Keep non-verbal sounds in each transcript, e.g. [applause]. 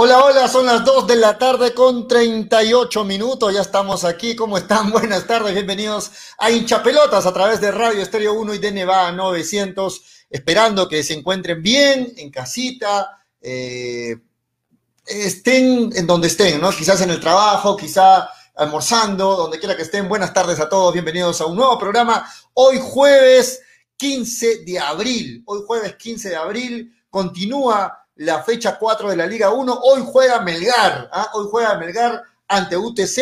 Hola, hola, son las 2 de la tarde con 38 minutos, ya estamos aquí, ¿cómo están? [laughs] Buenas tardes, bienvenidos a Hinchapelotas a través de Radio Estéreo 1 y de Nevada 900, esperando que se encuentren bien, en casita, eh, estén en donde estén, ¿no? Quizás en el trabajo, quizá almorzando, donde quiera que estén. Buenas tardes a todos, bienvenidos a un nuevo programa. Hoy jueves 15 de abril, hoy jueves 15 de abril, continúa la fecha 4 de la Liga 1. Hoy juega Melgar, ¿ah? hoy juega Melgar ante UTC.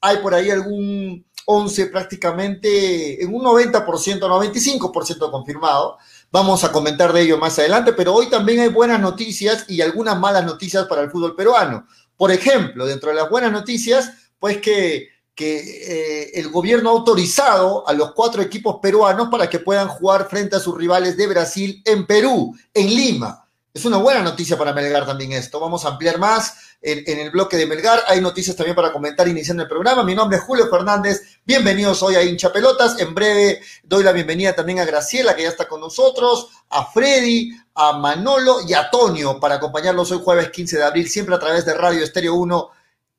Hay por ahí algún 11 prácticamente, en un 90%, 95% confirmado. Vamos a comentar de ello más adelante, pero hoy también hay buenas noticias y algunas malas noticias para el fútbol peruano. Por ejemplo, dentro de las buenas noticias, pues que, que eh, el gobierno ha autorizado a los cuatro equipos peruanos para que puedan jugar frente a sus rivales de Brasil en Perú, en Lima. Es una buena noticia para Melgar también esto. Vamos a ampliar más en, el bloque de Melgar. Hay noticias también para comentar iniciando el programa. Mi nombre es Julio Fernández. Bienvenidos hoy a Hincha Pelotas. En breve doy la bienvenida también a Graciela, que ya está con nosotros, a Freddy, a Manolo y a Tonio para acompañarlos hoy jueves 15 de abril, siempre a través de Radio Estéreo 1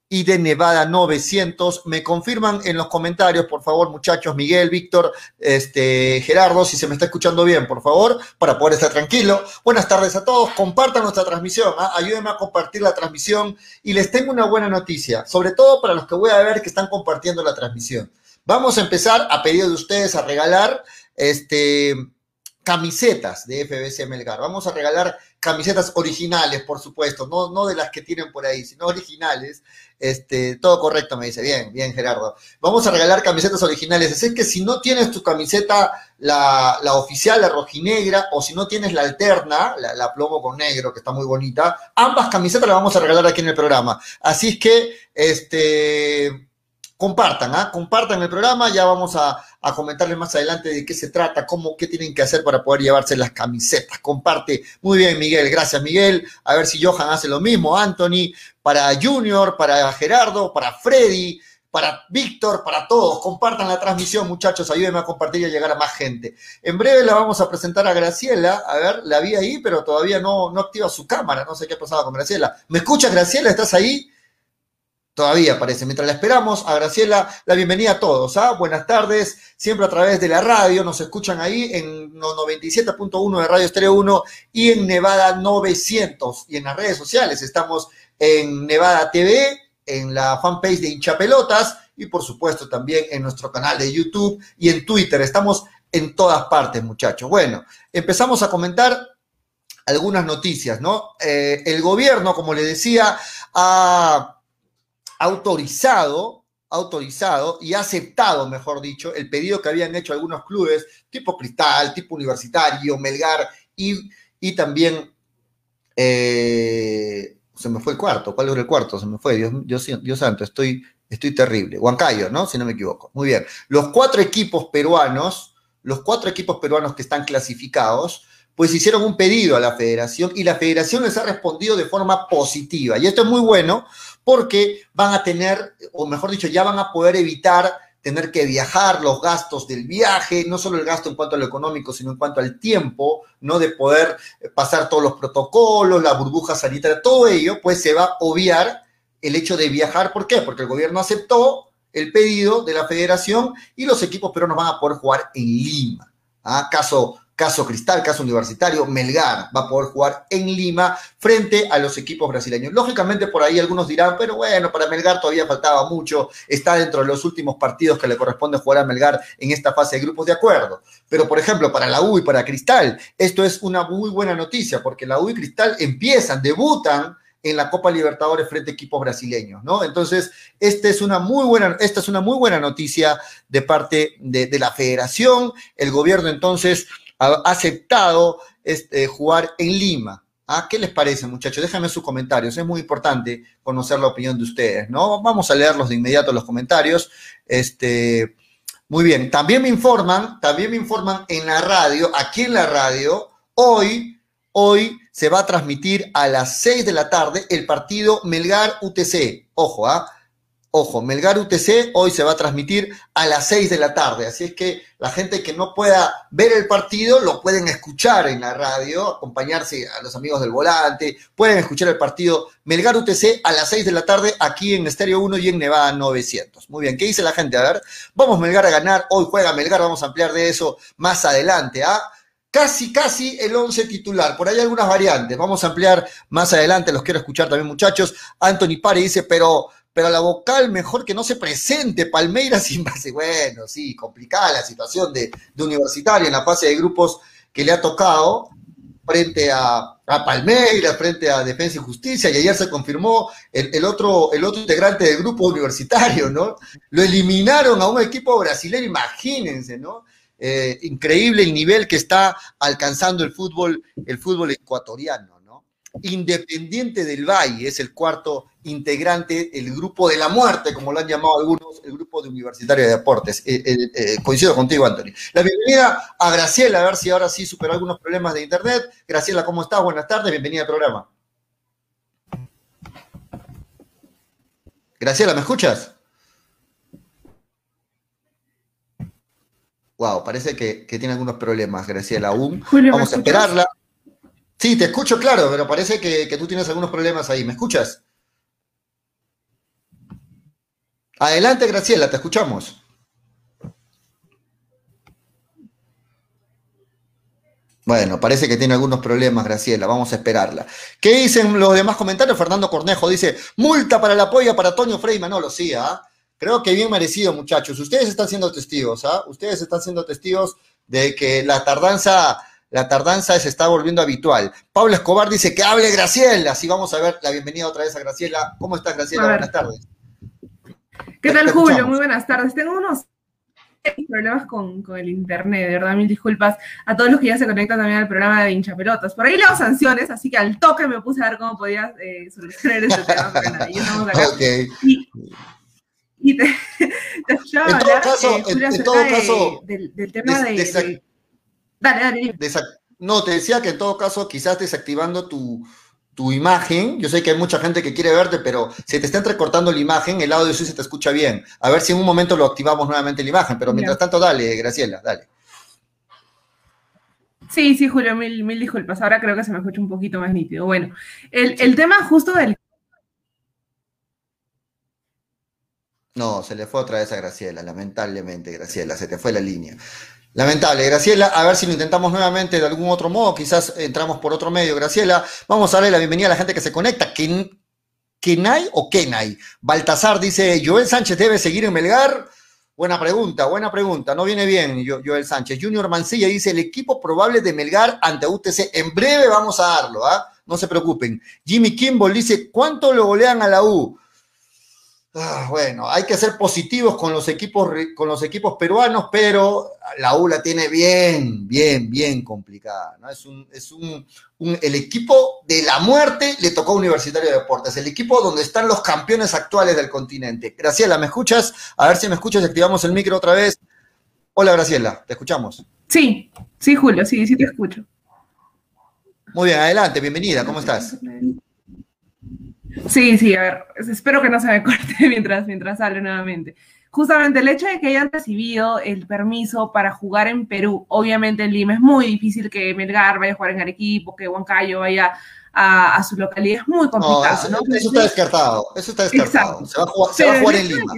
y de Nevada 900. Me confirman en los comentarios, por favor, muchachos, Miguel, Víctor, este, Gerardo, si se me está escuchando bien, por favor, para poder estar tranquilo. Buenas tardes a todos, compartan nuestra transmisión, ¿ah? ayúdenme a compartir la transmisión y les tengo una buena noticia, sobre todo para los que voy a ver que están compartiendo la transmisión. Vamos a empezar a pedido de ustedes a regalar este camisetas de FBC Melgar. Vamos a regalar camisetas originales, por supuesto, no, no de las que tienen por ahí, sino originales. Este, todo correcto, me dice. Bien, bien, Gerardo. Vamos a regalar camisetas originales. Así que si no tienes tu camiseta, la, la oficial, la rojinegra, o si no tienes la alterna, la, la, plomo con negro, que está muy bonita, ambas camisetas las vamos a regalar aquí en el programa. Así es que, este, compartan, ¿ah? compartan el programa, ya vamos a, comentarles más adelante de qué se trata, cómo, qué tienen que hacer para poder llevarse las camisetas. Comparte. Muy bien, Miguel, gracias, Miguel. A ver si Johan hace lo mismo, Anthony, para Junior, para Gerardo, para Freddy, para Víctor, para todos. Compartan la transmisión, muchachos, ayúdenme a compartir y a llegar a más gente. En breve la vamos a presentar a Graciela. A ver, la vi ahí, pero todavía no, no activa su cámara. No sé qué ha pasado con Graciela. ¿Me escuchas, Graciela? ¿Estás ahí? Todavía parece. Mientras la esperamos, a Graciela, la bienvenida a todos. ¿ah? Buenas tardes, siempre a través de la radio. Nos escuchan ahí en 97.1 de Radio Estéreo 1 y en Nevada 900. Y en las redes sociales estamos en Nevada TV, en la fanpage de Hinchapelotas y por supuesto también en nuestro canal de YouTube y en Twitter. Estamos en todas partes, muchachos. Bueno, empezamos a comentar algunas noticias, ¿no? Eh, el gobierno, como le decía, ha autorizado, autorizado y aceptado, mejor dicho, el pedido que habían hecho algunos clubes, tipo Cristal, tipo Universitario, Melgar y, y también, eh, se me fue el cuarto, ¿cuál era el cuarto? Se me fue, Dios, Dios, Dios santo, estoy, estoy terrible. Huancayo, ¿no? Si no me equivoco. Muy bien. Los cuatro equipos peruanos, los cuatro equipos peruanos que están clasificados, pues hicieron un pedido a la federación y la federación les ha respondido de forma positiva. Y esto es muy bueno porque van a tener, o mejor dicho, ya van a poder evitar tener que viajar, los gastos del viaje, no solo el gasto en cuanto a lo económico, sino en cuanto al tiempo, ¿no? De poder pasar todos los protocolos, la burbuja sanitaria, todo ello, pues se va a obviar el hecho de viajar. ¿Por qué? Porque el gobierno aceptó el pedido de la federación y los equipos peruanos van a poder jugar en Lima. ¿ah? Caso caso Cristal, caso Universitario, Melgar va a poder jugar en Lima frente a los equipos brasileños. Lógicamente por ahí algunos dirán, pero bueno, para Melgar todavía faltaba mucho, está dentro de los últimos partidos que le corresponde jugar a Melgar en esta fase de grupos de acuerdo. Pero por ejemplo, para la U y para Cristal, esto es una muy buena noticia porque la U y Cristal empiezan, debutan en la Copa Libertadores frente a equipos brasileños, ¿no? Entonces, esta es una muy buena, esta es una muy buena noticia de parte de la federación. El gobierno entonces ha aceptado este, jugar en Lima. ¿Ah? ¿Qué les parece, muchachos? Déjenme sus comentarios. Es muy importante conocer la opinión de ustedes, ¿no? Vamos a leerlos de inmediato los comentarios. Este, muy bien. También me informan, también me informan en la radio, aquí en la radio, Hoy, hoy se va a transmitir a las 6 de la tarde el partido Melgar UTC. Ojo, ¿ah? Ojo, Melgar UTC hoy se va a transmitir a las 6 de la tarde, así es que la gente que no pueda ver el partido lo pueden escuchar en la radio, acompañarse a los amigos del volante, pueden escuchar el partido Melgar UTC a las 6 de la tarde aquí en Estéreo 1 y en Nevada 900. Muy bien, ¿qué dice la gente? A ver, vamos Melgar a ganar, hoy juega Melgar, vamos a ampliar de eso más adelante, ¿ah? Casi, casi el 11 titular. Por ahí algunas variantes. Vamos a ampliar más adelante. Los quiero escuchar también, muchachos. Anthony Pare dice, pero pero la vocal mejor que no se presente Palmeiras sin base. Bueno, sí, complicada la situación de, de universitario en la fase de grupos que le ha tocado frente a, Palmeiras, frente a Defensa y Justicia, y ayer se confirmó el, otro, el otro integrante del grupo universitario, ¿no? Lo eliminaron a un equipo brasileño, imagínense, ¿no? Eh, increíble el nivel que está alcanzando el fútbol, el fútbol ecuatoriano, ¿no? Independiente del Valle es el cuarto integrante, el grupo de la muerte, como lo han llamado algunos, el grupo de Universitario de Deportes. Eh, eh, eh, coincido contigo, Anthony. La bienvenida a Graciela, a ver si ahora sí superó algunos problemas de internet. Graciela, ¿cómo estás? Buenas tardes, bienvenida al programa. Graciela, ¿me escuchas? Wow, parece que, tiene algunos problemas, Graciela, aún. Vamos a esperarla. Sí, te escucho claro, pero parece que, que tú tienes algunos problemas ahí. ¿Me escuchas? Adelante, Graciela, te escuchamos. Bueno, parece que tiene algunos problemas, Graciela. Vamos a esperarla. ¿Qué dicen los demás comentarios? Fernando Cornejo dice: multa para la polla para Toño Frey Manolo. Sí, ¿ah? Creo que bien merecido, muchachos. Ustedes están siendo testigos, ¿ah? Ustedes están siendo testigos de que la tardanza, la tardanza se está volviendo habitual. Pablo Escobar dice que hable Graciela. Así vamos a ver la bienvenida otra vez a Graciela. ¿Cómo estás, Graciela? Buenas tardes. ¿Qué tal, Julio? Muy buenas tardes. Tengo unos problemas con, el internet, de verdad, mil disculpas a todos los que ya se conectan también al programa de hinchapelotas. Por ahí leo sanciones, así que al toque me puse a ver cómo podías eh, solucionar este tema, pero nada, ya estamos acá. [laughs] Y, te, [laughs] te escuchaba en todo caso, eh, en, todo caso del, tema de, Dale, dale. No, te decía que en todo caso, quizás desactivando tu, tu imagen, yo sé que hay mucha gente que quiere verte, pero se te está entrecortando la imagen, el audio sí se te escucha bien. A ver si en un momento lo activamos nuevamente la imagen, pero mientras tanto, dale, Graciela, dale. Sí, sí, Julio, mil, mil disculpas. Ahora creo que se me escucha un poquito más nítido. Bueno, el, el tema justo del... No, se le fue otra vez a Graciela, lamentablemente, Graciela, se te fue la línea. Lamentable, Graciela. A ver si lo intentamos nuevamente de algún otro modo. Quizás entramos por otro medio, Graciela. Vamos a darle la bienvenida a la gente que se conecta. ¿Kenay o Kenay? Baltasar dice, Joel Sánchez debe seguir en Melgar. Buena pregunta, buena pregunta. No viene bien, Joel Sánchez. Junior Mancilla dice, el equipo probable de Melgar ante UTC. En breve vamos a darlo, ¿ah? No se preocupen. Jimmy Kimball dice, ¿cuánto lo golean a la U? Ah, bueno, hay que ser positivos con los equipos con los equipos peruanos, pero la U la tiene bien, bien, bien complicada. ¿no? Es, un, es un, el equipo de la muerte le tocó a Universitario de Deportes, el equipo donde están los campeones actuales del continente. Graciela, ¿me escuchas? A ver si me escuchas, activamos el micro otra vez. Hola, Graciela, ¿te escuchamos? Sí, sí, Julio, sí, sí te escucho. Muy bien, adelante, bienvenida, ¿cómo estás? Sí, sí, a ver, espero que no se me [laughs] corte mientras, mientras sale nuevamente. Justamente el hecho de que hayan recibido el permiso para jugar en Perú, obviamente en Lima es muy difícil que Melgar vaya a jugar en Arequipo, que Huancayo vaya a, su localidad, es muy complicado. No, eso, está descartado, eso está descartado. Se va a jugar, se va a jugar en Lima.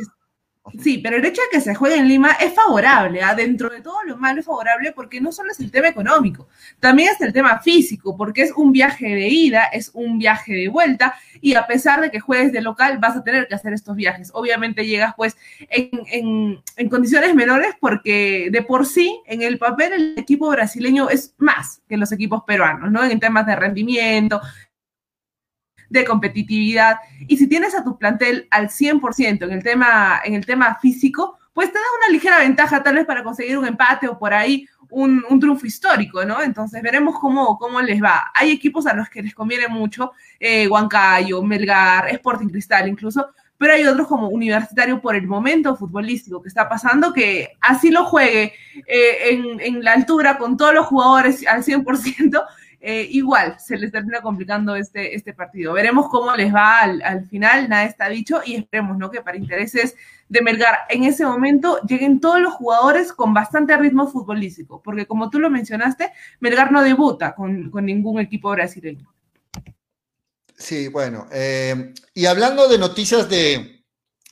Sí, pero el hecho de que se juegue en Lima es favorable, ¿ah? dentro de todo lo malo es favorable porque no solo es el tema económico, también es el tema físico, porque es un viaje de ida, es un viaje de vuelta, y a pesar de que juegues de local, vas a tener que hacer estos viajes. Obviamente llegas pues en, en condiciones menores porque de por sí, en el papel, el equipo brasileño es más que los equipos peruanos, ¿no? En temas de rendimiento, de competitividad. Y si tienes a tu plantel al 100% en el tema, en el tema físico, pues te da una ligera ventaja tal vez para conseguir un empate o por ahí un, triunfo histórico, ¿no? Entonces veremos cómo, cómo les va. Hay equipos a los que les conviene mucho, eh, Huancayo, Melgar, Sporting Cristal incluso, pero hay otros como Universitario por el momento futbolístico que está pasando, que así lo juegue eh, en, en, la altura con todos los jugadores al 100%, eh, igual se les termina complicando este, este partido. Veremos cómo les va al, al, final, nada está dicho, y esperemos ¿no? que para intereses de Melgar en ese momento lleguen todos los jugadores con bastante ritmo futbolístico, porque como tú lo mencionaste, Melgar no debuta con, con ningún equipo brasileño. Sí, bueno, eh, y hablando de noticias de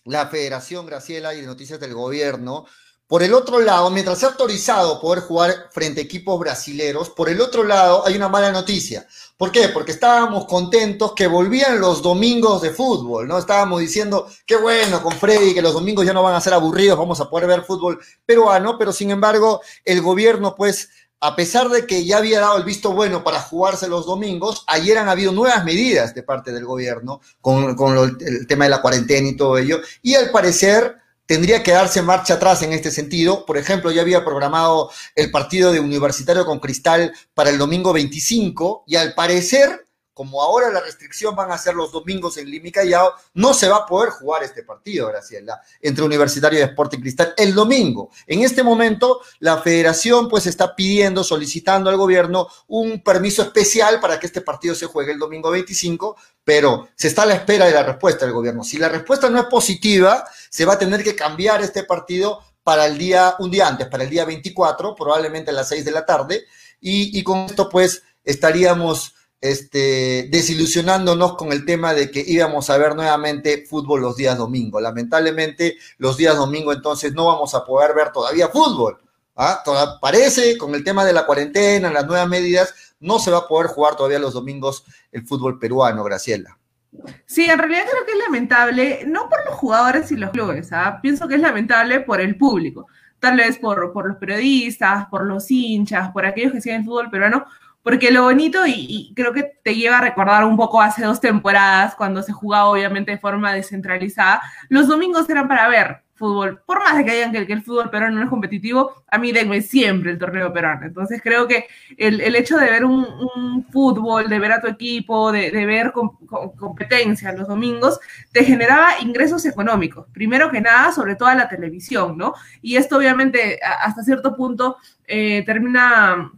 la Federación Graciela y de noticias del gobierno, por el otro lado, mientras se ha autorizado poder jugar frente a equipos brasileros, por el otro lado hay una mala noticia. ¿Por qué? Porque estábamos contentos que volvían los domingos de fútbol, ¿no? Estábamos diciendo, qué bueno con Freddy, que los domingos ya no van a ser aburridos, vamos a poder ver fútbol peruano, pero sin embargo el gobierno pues a pesar de que ya había dado el visto bueno para jugarse los domingos, ayer han habido nuevas medidas de parte del gobierno con, el tema de la cuarentena y todo ello, y al parecer tendría que darse marcha atrás en este sentido. Por ejemplo, ya había programado el partido de Universitario con Cristal para el domingo 25 y al parecer como ahora la restricción van a ser los domingos en Lima y Callao, no se va a poder jugar este partido, Graciela, entre Universitario de Sporting Cristal el domingo. En este momento, la federación pues está pidiendo, solicitando al gobierno un permiso especial para que este partido se juegue el domingo 25, pero se está a la espera de la respuesta del gobierno. Si la respuesta no es positiva, se va a tener que cambiar este partido para el día, un día antes, para el día 24, probablemente a las 6 de la tarde, y, y con esto pues estaríamos este, desilusionándonos con el tema de que íbamos a ver nuevamente fútbol los días domingo. Lamentablemente, los días domingo entonces no vamos a poder ver todavía fútbol. ¿ah? parece, con el tema de la cuarentena, las nuevas medidas, no se va a poder jugar todavía los domingos el fútbol peruano, Graciela. Sí, en realidad creo que es lamentable, no por los jugadores y los clubes, ¿ah? pienso que es lamentable por el público, tal vez por, por los periodistas, por los hinchas, por aquellos que siguen el fútbol peruano, porque lo bonito, y, creo que te lleva a recordar un poco hace dos temporadas, cuando se jugaba obviamente de forma descentralizada, los domingos eran para ver fútbol. Por más de que digan que, el fútbol peruano no es competitivo, a mí denme siempre el torneo peruano. Entonces creo que el, hecho de ver un, fútbol, de ver a tu equipo, de, ver competencia los domingos, te generaba ingresos económicos. Primero que nada, sobre todo a la televisión, ¿no? Y esto obviamente hasta cierto punto eh, termina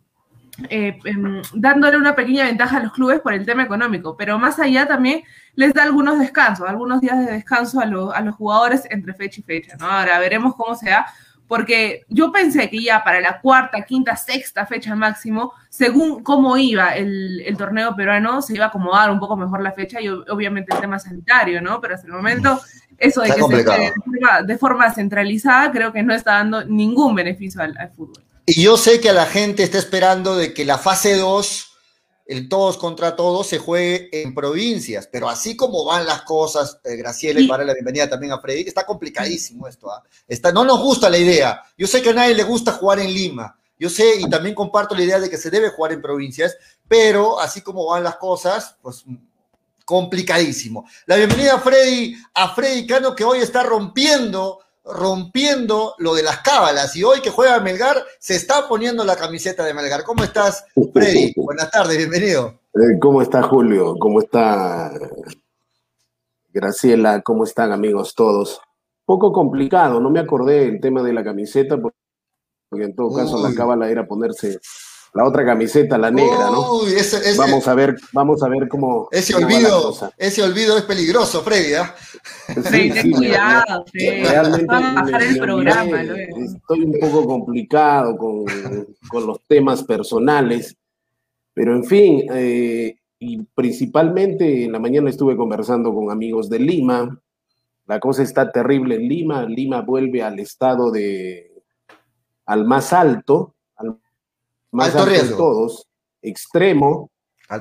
eh, em, dándole una pequeña ventaja a los clubes por el tema económico, pero más allá también les da algunos descansos, algunos días de descanso a, a los jugadores entre fecha y fecha, ¿no? Ahora veremos cómo se da, porque yo pensé que ya para la cuarta, quinta, sexta fecha máximo, según cómo iba el, el torneo peruano, se iba a acomodar un poco mejor la fecha y obviamente el tema sanitario, ¿no? Pero hasta el momento, eso de que se de forma, de forma centralizada, creo que no está dando ningún beneficio al, al fútbol. Y yo sé que la gente está esperando de que la fase 2, el todos contra todos, se juegue en provincias, pero así como van las cosas, eh, Graciela, y para la bienvenida también a Freddy, está complicadísimo esto. ¿ah? Está, no nos gusta la idea. Yo sé que a nadie le gusta jugar en Lima. Yo sé y también comparto la idea de que se debe jugar en provincias, pero así como van las cosas, pues complicadísimo. La bienvenida a Freddy, a Freddy Cano, que hoy está rompiendo rompiendo lo de las cábalas y hoy que juega Melgar se está poniendo la camiseta de Melgar. ¿Cómo estás, Freddy? [laughs] Buenas tardes, bienvenido. Eh, ¿Cómo está Julio? ¿Cómo está Graciela? ¿Cómo están amigos todos? Poco complicado, no me acordé el tema de la camiseta porque en todo caso la cábala era ponerse la otra camiseta, la negra, ¿no? vamos a ver, vamos a ver cómo. Ese olvido, ese olvido es peligroso, Freddy. ¿eh? Sí, sí, cuidado, Realmente el programa, estoy un poco complicado con, con, los temas personales, pero en fin, eh, y principalmente en la mañana estuve conversando con amigos de Lima. La cosa está terrible en Lima. Lima vuelve al estado de al más alto, más alto, de todos, extremo,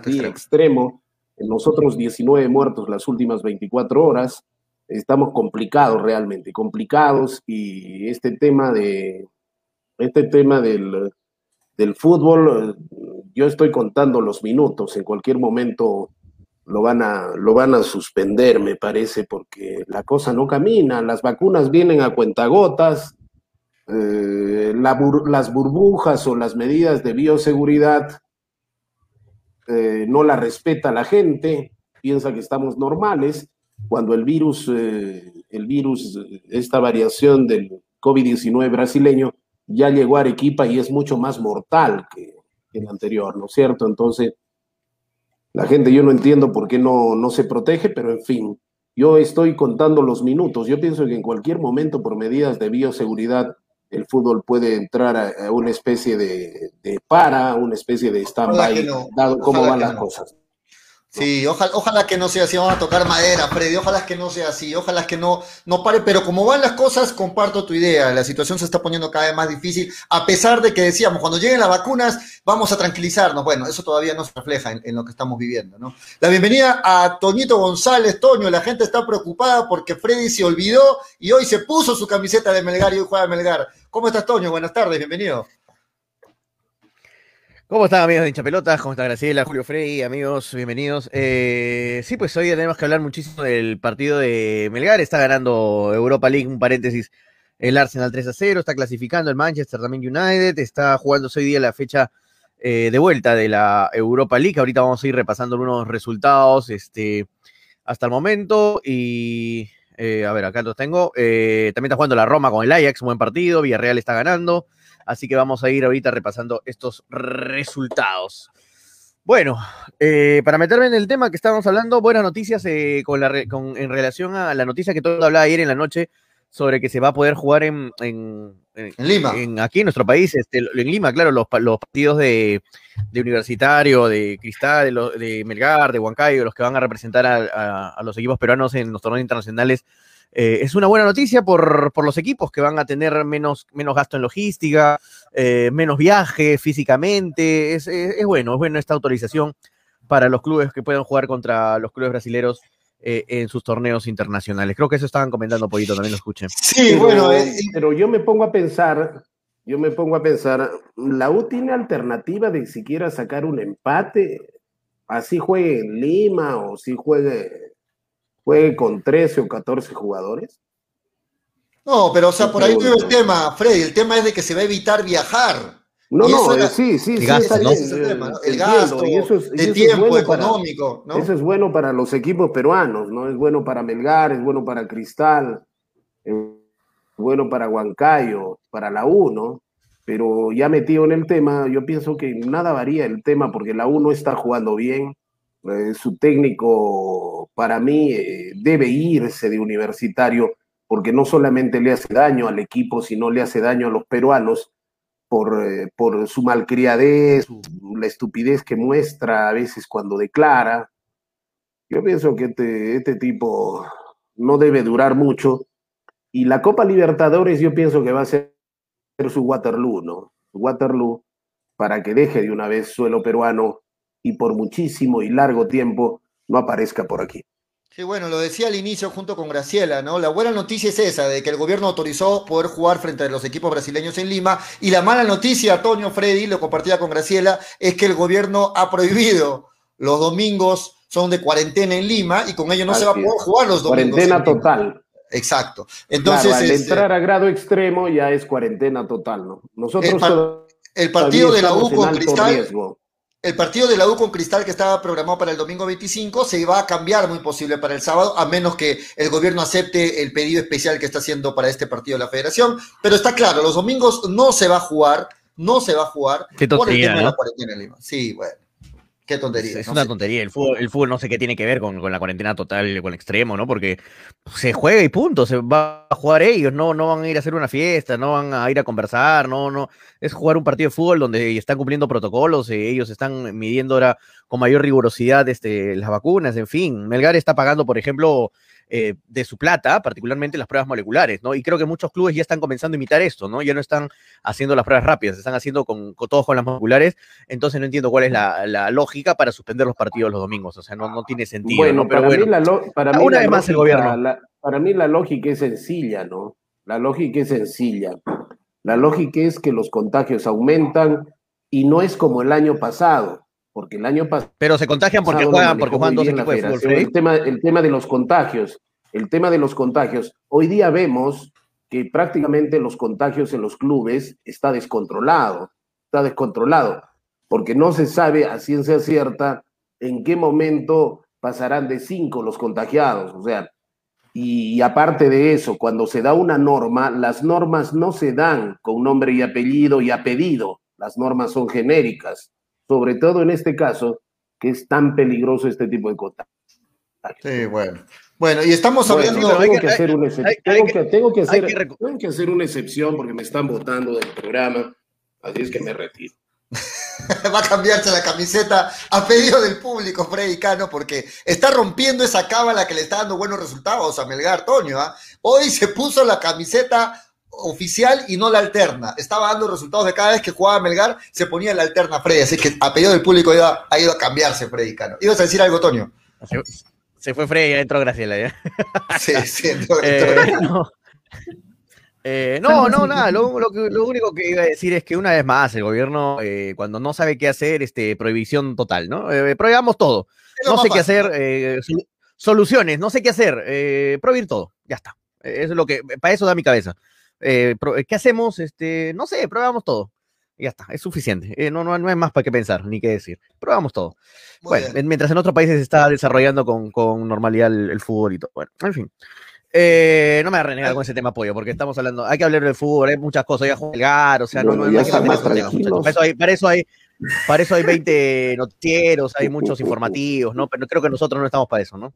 y extremo. En nosotros 19 muertos las últimas 24 horas. Estamos complicados realmente, complicados. Y este tema de este tema del, del fútbol, yo estoy contando los minutos, en cualquier momento lo van a, lo van a suspender, me parece, porque la cosa no camina, las vacunas vienen a cuentagotas, eh, las burbujas o las medidas de bioseguridad eh, no la respeta la gente, piensa que estamos normales cuando el virus, el virus, esta variación del COVID-19 brasileño, ya llegó a Arequipa y es mucho más mortal que, el anterior, ¿no es cierto? Entonces, la gente, yo no entiendo por qué no, no se protege, pero en fin, yo estoy contando los minutos. Yo pienso que en cualquier momento, por medidas de bioseguridad, el fútbol puede entrar a, una especie de, para, una especie de stand-by, dado cómo van las cosas. Sí, ojalá, ojalá que no sea así, vamos a tocar madera, Freddy, ojalá que no sea así, ojalá que no, no pare, pero como van las cosas, comparto tu idea, la situación se está poniendo cada vez más difícil, a pesar de que decíamos, cuando lleguen las vacunas, vamos a tranquilizarnos, bueno, eso todavía no se refleja en, lo que estamos viviendo, ¿no? La bienvenida a Toñito González, Toño, la gente está preocupada porque Freddy se olvidó y hoy se puso su camiseta de Melgar y hoy juega Melgar. ¿Cómo estás, Toño? Buenas tardes, bienvenido. ¿Cómo están amigos de hincha pelotas? ¿Cómo está Graciela, Julio Frey, amigos? Bienvenidos. Eh, sí, pues hoy tenemos que hablar muchísimo del partido de Melgar. Está ganando Europa League, un paréntesis, el Arsenal 3 a 0. Está clasificando el Manchester también United. Está jugando hoy día la fecha eh, de vuelta de la Europa League. Ahorita vamos a ir repasando unos resultados este, hasta el momento. Y eh, a ver, acá los tengo. también está jugando la Roma con el Ajax, un buen partido. Villarreal está ganando. Así que vamos a ir ahorita repasando estos resultados. Bueno, eh, para meterme en el tema que estábamos hablando, buenas noticias eh, con la, en relación a la noticia que todo hablaba ayer en la noche sobre que se va a poder jugar en, Lima. aquí en nuestro país, este, en Lima, claro, los, partidos de, Universitario, de Cristal, de, Melgar, de Huancayo, los que van a representar a los equipos peruanos en los torneos internacionales eh, es una buena noticia por, los equipos que van a tener menos, menos gasto en logística, eh, menos viaje físicamente. Es, bueno, es bueno esta autorización para los clubes que puedan jugar contra los clubes brasileños eh, en sus torneos internacionales. Creo que eso estaban comentando, Pollito, también lo escuché. Sí, bueno, pero yo me pongo a pensar, yo me pongo a pensar, ¿la U tiene alternativa de siquiera sacar un empate? Así juegue en Lima o si juegue juegue con 13 o 14 jugadores? No, pero o sea, por ahí no el tema, Freddy, el tema es de que se va a evitar viajar. No, no, sí, sí, sí, está bien. El, gasto, y eso es, de tiempo económico, ¿no? Eso es bueno para los equipos peruanos, ¿no? Es bueno para Melgar, es bueno para Cristal, es bueno para Huancayo, para la U, ¿no? Pero ya metido en el tema, yo pienso que nada varía el tema porque la U no está jugando bien, eh, su técnico para mí eh, debe irse de universitario porque no solamente le hace daño al equipo, sino le hace daño a los peruanos por, eh, por su malcriadez, la estupidez que muestra a veces cuando declara. Yo pienso que este, este tipo no debe durar mucho. Y la Copa Libertadores yo pienso que va a ser su Waterloo, ¿no? Waterloo para que deje de una vez suelo peruano y por muchísimo y largo tiempo no aparezca por aquí. Sí, bueno, lo decía al inicio junto con Graciela, ¿no? La buena noticia es esa, de que el gobierno autorizó poder jugar frente a los equipos brasileños en Lima, y la mala noticia, Toño Freddy, lo compartía con Graciela, es que el gobierno ha prohibido los domingos son de cuarentena en Lima y con ello no se va a poder jugar los domingos. Cuarentena total. Exacto. Entonces, al este, entrar a grado extremo ya es cuarentena total, ¿no? Nosotros el, partido de la U con Cristal el partido de la U con Cristal que estaba programado para el domingo 25 se va a cambiar muy posible para el sábado, a menos que el gobierno acepte el pedido especial que está haciendo para este partido de la federación. Pero está claro, los domingos no se va a jugar, no se va a jugar por el tema de la cuarentena en Lima. Sí, bueno. Qué tontería. Es, una tontería. El fútbol, el fútbol no sé qué tiene que ver con, la cuarentena total, con el extremo, ¿no? Porque se juega y punto. Se va a jugar ellos, no, no van a ir a hacer una fiesta, no van a ir a conversar, no, no. Es jugar un partido de fútbol donde están cumpliendo protocolos, eh, ellos están midiendo ahora con mayor rigurosidad este, las vacunas, en fin. Melgar está pagando, por ejemplo, eh, de su plata, particularmente las pruebas moleculares, ¿no? Y creo que muchos clubes ya están comenzando a imitar esto, ¿no? Ya no están haciendo las pruebas rápidas, están haciendo con, todos con las moleculares, entonces no entiendo cuál es la, lógica para suspender los partidos los domingos, o sea, no, no tiene sentido. Bueno, Pero para mí, la para mí una vez más el gobierno. para mí la lógica es sencilla, ¿no? La lógica es sencilla. La lógica es que los contagios aumentan y no es como el año pasado, porque el año pasado... Pero se contagian porque juegan, porque juegan dos equipos de fútbol. El tema, el tema de los contagios, el tema de los contagios. Hoy día vemos que prácticamente los contagios en los clubes está descontrolado, está descontrolado, porque no se sabe a ciencia cierta en qué momento pasarán de cinco los contagiados. O sea, y, aparte de eso, cuando se da una norma, las normas no se dan con nombre y apellido y a pedido. Las normas son genéricas, sobre todo en este caso, que es tan peligroso este tipo de contacto. Sí, bueno. Bueno, y estamos hablando. tengo que hacer una excepción. Tengo que hacer una excepción porque me están votando del programa, así es que me retiro. [laughs] Va a cambiarse la camiseta a pedido del público, Freddy Cano, porque está rompiendo esa cábala que le está dando buenos resultados a Melgar Toño. ¿ah? Hoy se puso la camiseta oficial y no la alterna. Estaba dando resultados de cada vez que jugaba Melgar, se ponía la alterna Freddy. Así que a pedido del público ha ido a cambiarse Freddy Cano. ¿Ibas a decir algo, Toño? Se, fue Freddy, ya entró Graciela. [laughs] Sí, sí, entró, [laughs] eh, eh, no, no, nada. Lo, único que iba a decir es que una vez más el gobierno, eh, cuando no sabe qué hacer, este, prohibición total, ¿no? Prohibamos todo. No sé qué hacer, soluciones, no sé qué hacer, prohibir todo, ya está. Eso es lo que, para eso da mi cabeza. ¿Qué hacemos? Este, no sé, probamos todo. Ya está, es suficiente. no, no, no hay más para qué pensar ni qué decir. Probamos todo. bueno, mientras en otros países se está desarrollando con, normalidad el, el fútbol y todo. Bueno, en fin. Eh, no me voy a renegar con ese tema apoyo, porque estamos hablando, hay que hablar del fútbol, hay muchas cosas, hay que jugar, o sea, no, no, no hay más para, eso hay, para, eso hay, para eso hay 20 [laughs] noticieros, hay muchos [laughs] informativos, ¿no? Pero creo que nosotros no estamos para eso, ¿no?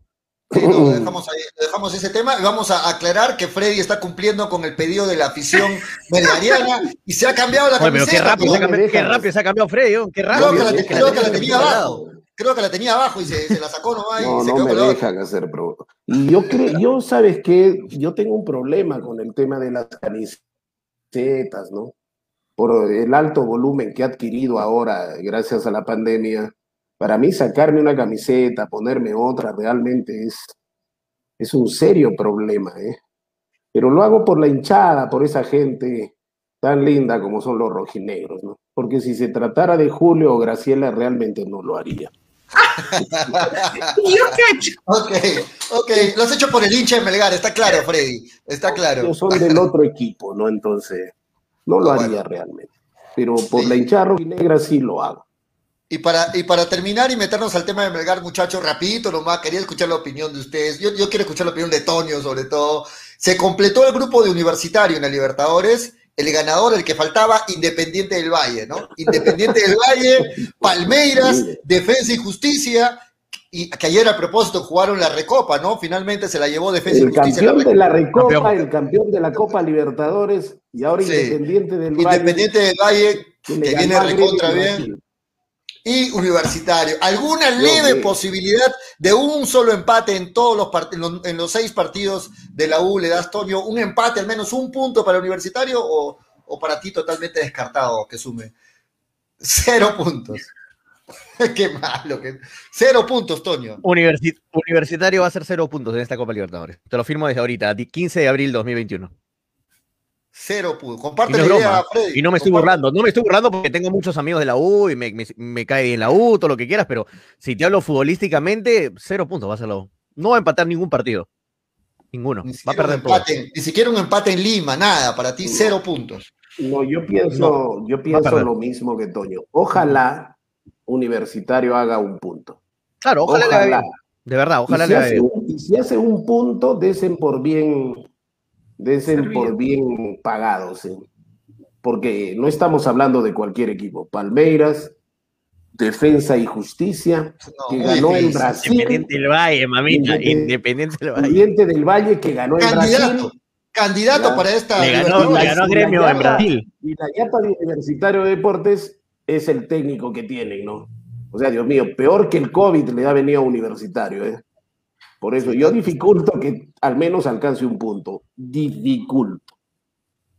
[laughs] dejamos, dejamos, ese tema y vamos a aclarar que Freddy está cumpliendo con el pedido de la afición melgariana y se ha cambiado la camiseta. pero qué rápido, se ha cambiado, qué rápido se ha cambiado Freddy, qué rápido. Creo que la, creo que la tenía abajo creo que la tenía abajo y se, la sacó nomás. No, y se no me dejan hacer, pero. Y yo creo, yo sabes que yo tengo un problema con el tema de las camisetas, ¿no? Por el alto volumen que ha adquirido ahora gracias a la pandemia. Para mí sacarme una camiseta, ponerme otra, realmente es, es un serio problema, ¿eh? Pero lo hago por la hinchada, por esa gente tan linda como son los rojinegros, ¿no? Porque si se tratara de Julio o Graciela, realmente no lo haría. [laughs] ¿Yo qué Ok, ok, lo has hecho por el hincha de Melgar, está claro, Freddy, está claro. Yo son del otro equipo, ¿no? Entonces, no lo haría realmente. Pero por la hinchada negra sí lo hago. Y para, y para terminar y meternos al tema de Melgar, muchachos, rapidito nomás, quería escuchar la opinión de ustedes. Yo, yo quiero escuchar la opinión de Tonio, sobre todo. Se completó el grupo de universitario en la Libertadores el ganador, el que faltaba, Independiente del Valle, ¿no? Independiente del Valle, Palmeiras, Defensa y Justicia, y que ayer a propósito jugaron la Recopa, ¿no? Finalmente se la llevó Defensa y Justicia. El campeón de la Recopa, el campeón de la Copa Libertadores y ahora Independiente del Valle. Independiente del Valle, que, viene recontra bien y Universitario. ¿Alguna leve posibilidad de un solo empate en todos los en los, seis partidos de la U? ¿Le das, Tonio, un empate, al menos un punto para Universitario o, para ti totalmente descartado que sume? Cero puntos. [laughs] Qué malo. Que... Cero puntos, Toño. universitario va a ser cero puntos en esta Copa Libertadores. Te lo firmo desde ahorita, 15 de abril 2021. Cero puntos. Comparte la idea, Freddy. Y no me estoy burlando, no me estoy burlando porque tengo muchos amigos de la U y me, cae bien la U, todo lo que quieras, pero si te hablo futbolísticamente, cero puntos va a ser la U. No va a empatar ningún partido. Ninguno. Va a perder todo. Ni siquiera un empate en Lima, nada. Para ti, cero puntos. No, yo pienso, yo pienso lo mismo que Toño. Ojalá Universitario haga un punto. Claro, ojalá, De verdad, ojalá le haga. Y si hace un punto, desen por bien desen por bien pagados, ¿eh? porque no estamos hablando de cualquier equipo. Palmeiras, Defensa y Justicia, que ganó en Brasil. Independiente del Valle, mamita, Independiente del Valle. Independiente del Valle que ganó en Brasil. Candidato para esta. Le ganó, le ganó Gremio en Brasil. Y la Yapa Universitario de Deportes es el técnico que tienen, ¿no? O sea, Dios mío, peor que el COVID le ha venido a Universitario, ¿eh? Por eso yo dificulto que al menos alcance un punto. Dificulto.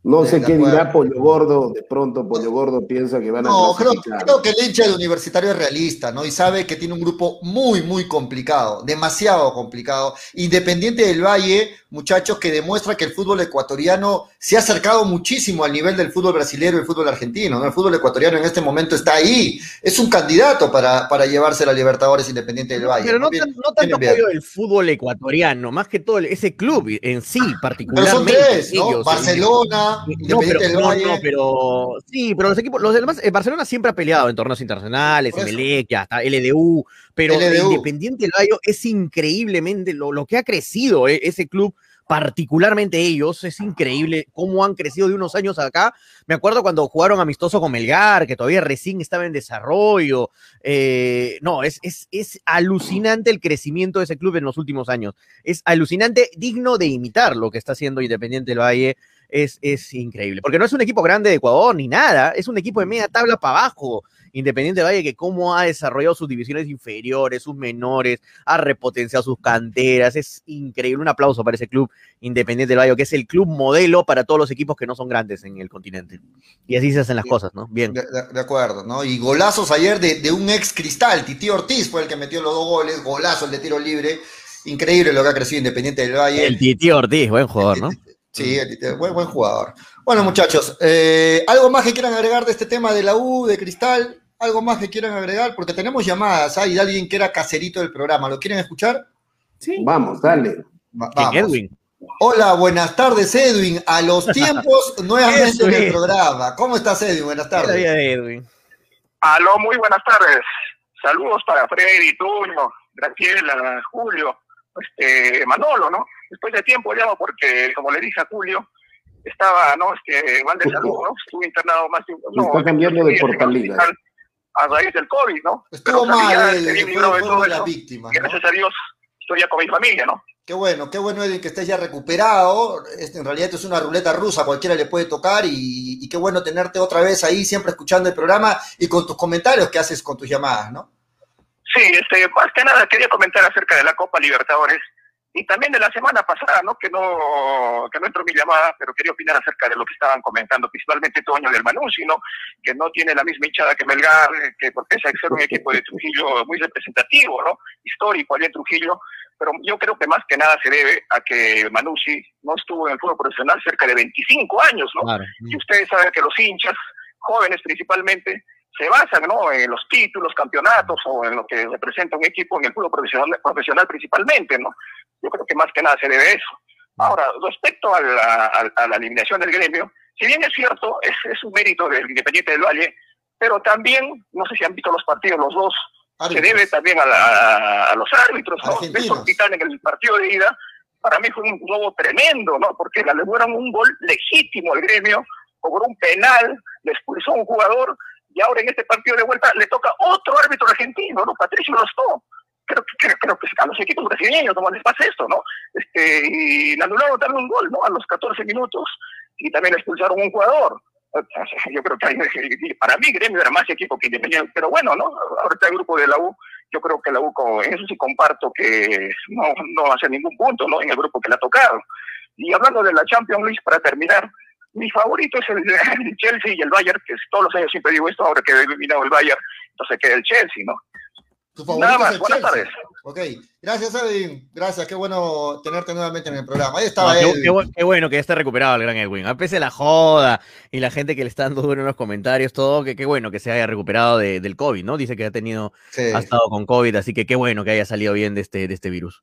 No sé qué dirá Pollo Gordo, de pronto Pollo Gordo piensa que van a... No, creo, creo, que el hincha del universitario es realista, ¿no? Y sabe que tiene un grupo muy, muy complicado, demasiado complicado. Independiente del Valle, muchachos, que demuestra que el fútbol ecuatoriano se ha acercado muchísimo al nivel del fútbol brasileño y el fútbol argentino, ¿no? El fútbol ecuatoriano en este momento está ahí, es un candidato para, para llevarse a la Libertadores Independiente del Valle. Pero no, no tanto del fútbol ecuatoriano, más que todo ese club en sí, particularmente. Pero son tres, ¿no? Barcelona, no, pero, no, pero sí, pero los equipos, los demás, eh, Barcelona siempre ha peleado en torneos internacionales, Emelec, hasta LDU, pero Independiente del Valle es increíblemente lo, lo que ha crecido eh, ese club particularmente ellos, es increíble cómo han crecido de unos años acá. Me acuerdo cuando jugaron amistoso con Melgar, que todavía recién estaba en desarrollo. Eh, no, es, es, es alucinante el crecimiento de ese club en los últimos años. Es alucinante, digno de imitar lo que está haciendo Independiente del Valle. Es, es increíble, porque no es un equipo grande de Ecuador ni nada, es un equipo de media tabla para abajo. Independiente del Valle, que cómo ha desarrollado sus divisiones inferiores, sus menores, ha repotenciado sus canteras. Es increíble. Un aplauso para ese club Independiente del Valle, que es el club modelo para todos los equipos que no son grandes en el continente. Y así se hacen las cosas, ¿no? Bien. De, acuerdo, ¿no? Y golazos ayer de, un ex cristal, Titi Ortiz fue el que metió los dos goles, golazo el de tiro libre. Increíble lo que ha crecido Independiente del Valle. El Titi Ortiz, buen jugador, ¿no? [laughs] Sí, buen, buen jugador. Bueno, muchachos, eh, ¿algo más que quieran agregar de este tema de la U, de Cristal? ¿Algo más que quieran agregar? Porque tenemos llamadas. Hay alguien que era caserito del programa. ¿Lo quieren escuchar? Sí. Vamos, dale. Edwin. Hola, buenas tardes, Edwin. A los [laughs] tiempos, nuevamente en el programa. ¿Cómo estás, Edwin? Buenas tardes. Edwin. Aló, muy buenas tardes. Saludos para Freddy, Tuño, Graciela, Julio, este, Manolo, ¿no? Después de tiempo llamo porque, como le dije a Julio, estaba, ¿no? Este, mal de salud, ¿no? Estuve internado más de un... No, está cambiando de portalidad a raíz del COVID, ¿no? Estuvo mal, fue, la víctima. Gracias a Dios estoy ya con mi familia, ¿no? Qué bueno, qué bueno, Edwin, que estés ya recuperado. Este, en realidad esto es una ruleta rusa, cualquiera le puede tocar y, qué bueno tenerte otra vez ahí, siempre escuchando el programa y con tus comentarios que haces con tus llamadas, ¿no? Sí, este, más que nada quería comentar acerca de la Copa Libertadores y también de la semana pasada, ¿no? Que no, que no entró mi llamada, pero quería opinar acerca de lo que estaban comentando, principalmente Toño del Manussi, ¿no? Que no tiene la misma hinchada que Melgar, que porque es ser un equipo de Trujillo muy representativo, ¿no? Histórico allá en Trujillo, pero yo creo que más que nada se debe a que Manussi no estuvo en el fútbol profesional cerca de 25 años, ¿no? Y ustedes saben que los hinchas, jóvenes principalmente, se basan ¿no? en los títulos, campeonatos o en lo que representa un equipo en el fútbol profesional, profesional principalmente, ¿no? Yo creo que más que nada se debe a eso. Ahora, respecto a la, a, la eliminación del gremio, si bien es cierto, es, es, un mérito del Independiente del Valle, pero también, no sé si han visto los partidos los dos, se debe también a, a los árbitros, ¿no? Eso en el partido de ida, para mí fue un robo tremendo, ¿no? Porque le dieron un gol legítimo al gremio, cobró un penal, le expulsó a un jugador, y ahora en este partido de vuelta le toca otro árbitro argentino, ¿no? Patricio Rostó creo, creo, creo que a los equipos brasileños no les pasa esto, ¿no? Este, y le anularon también un gol, ¿no? A los 14 minutos y también expulsaron un jugador. Yo creo que para mí Gremio era más equipo que Independiente, pero bueno, ¿no? Ahorita el grupo de la U, yo creo que la U, en eso sí comparto que no, no hace ningún punto, ¿no? En el grupo que le ha tocado. Y hablando de la Champions League, para terminar, mi favorito es [laughs] el, Chelsea y el Bayern, que todos los años siempre digo esto, ahora que he eliminado el Bayern, entonces queda el Chelsea, ¿no? Nada más, buenas tardes. Ok, gracias Edwin, gracias, qué bueno tenerte nuevamente en el programa. Ahí estaba Edwin. Qué, bueno que ya esté recuperado el gran Edwin. A pesar de la joda y la gente que le está dando duro en los comentarios, todo, que qué bueno que se haya recuperado del COVID, ¿no? Dice que ha tenido, ha estado con COVID, así que qué bueno que haya salido bien de este, de este virus.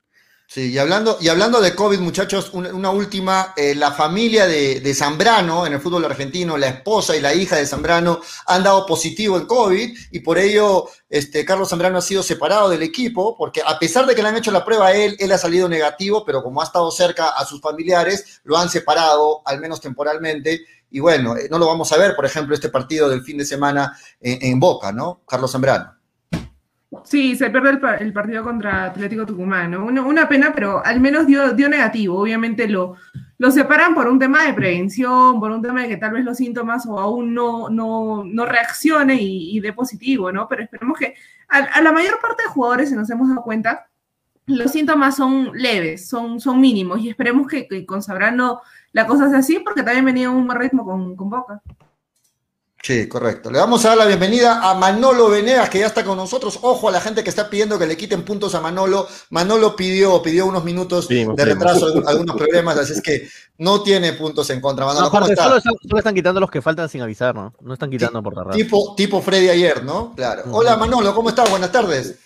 Sí, y hablando, y hablando de COVID, muchachos, una, última, eh, la familia de, Zambrano en el fútbol argentino, la esposa y la hija de Zambrano han dado positivo en COVID y por ello este, Carlos Zambrano ha sido separado del equipo, porque a pesar de que le han hecho la prueba a él, él ha salido negativo, pero como ha estado cerca a sus familiares, lo han separado, al menos temporalmente, y bueno, eh, no lo vamos a ver, por ejemplo, este partido del fin de semana en, en Boca, ¿no? Carlos Zambrano. Sí, se pierde el, partido contra Atlético Tucumán, Una, pena, pero al menos dio, dio negativo. Obviamente lo, lo separan por un tema de prevención, por un tema de que tal vez los síntomas o aún no, no, no reaccione y, dé positivo, ¿no? Pero esperemos que a, la mayor parte de jugadores, se nos hemos dado cuenta, los síntomas son leves, son, son mínimos y esperemos que, con Sabrano la cosa sea así porque también venía un buen ritmo con, con Boca. Sí, correcto. Le vamos a dar la bienvenida a Manolo Venegas, que ya está con nosotros. Ojo a la gente que está pidiendo que le quiten puntos a Manolo. Manolo pidió, pidió unos minutos de retraso, algunos problemas, así es que no tiene puntos en contra. Manolo, ¿cómo está? Solo, están, quitando los que faltan sin avisar, ¿no? No están quitando por tardar. Tipo, tipo Freddy ayer, ¿no? Claro. Hola Manolo, ¿cómo estás? Buenas tardes.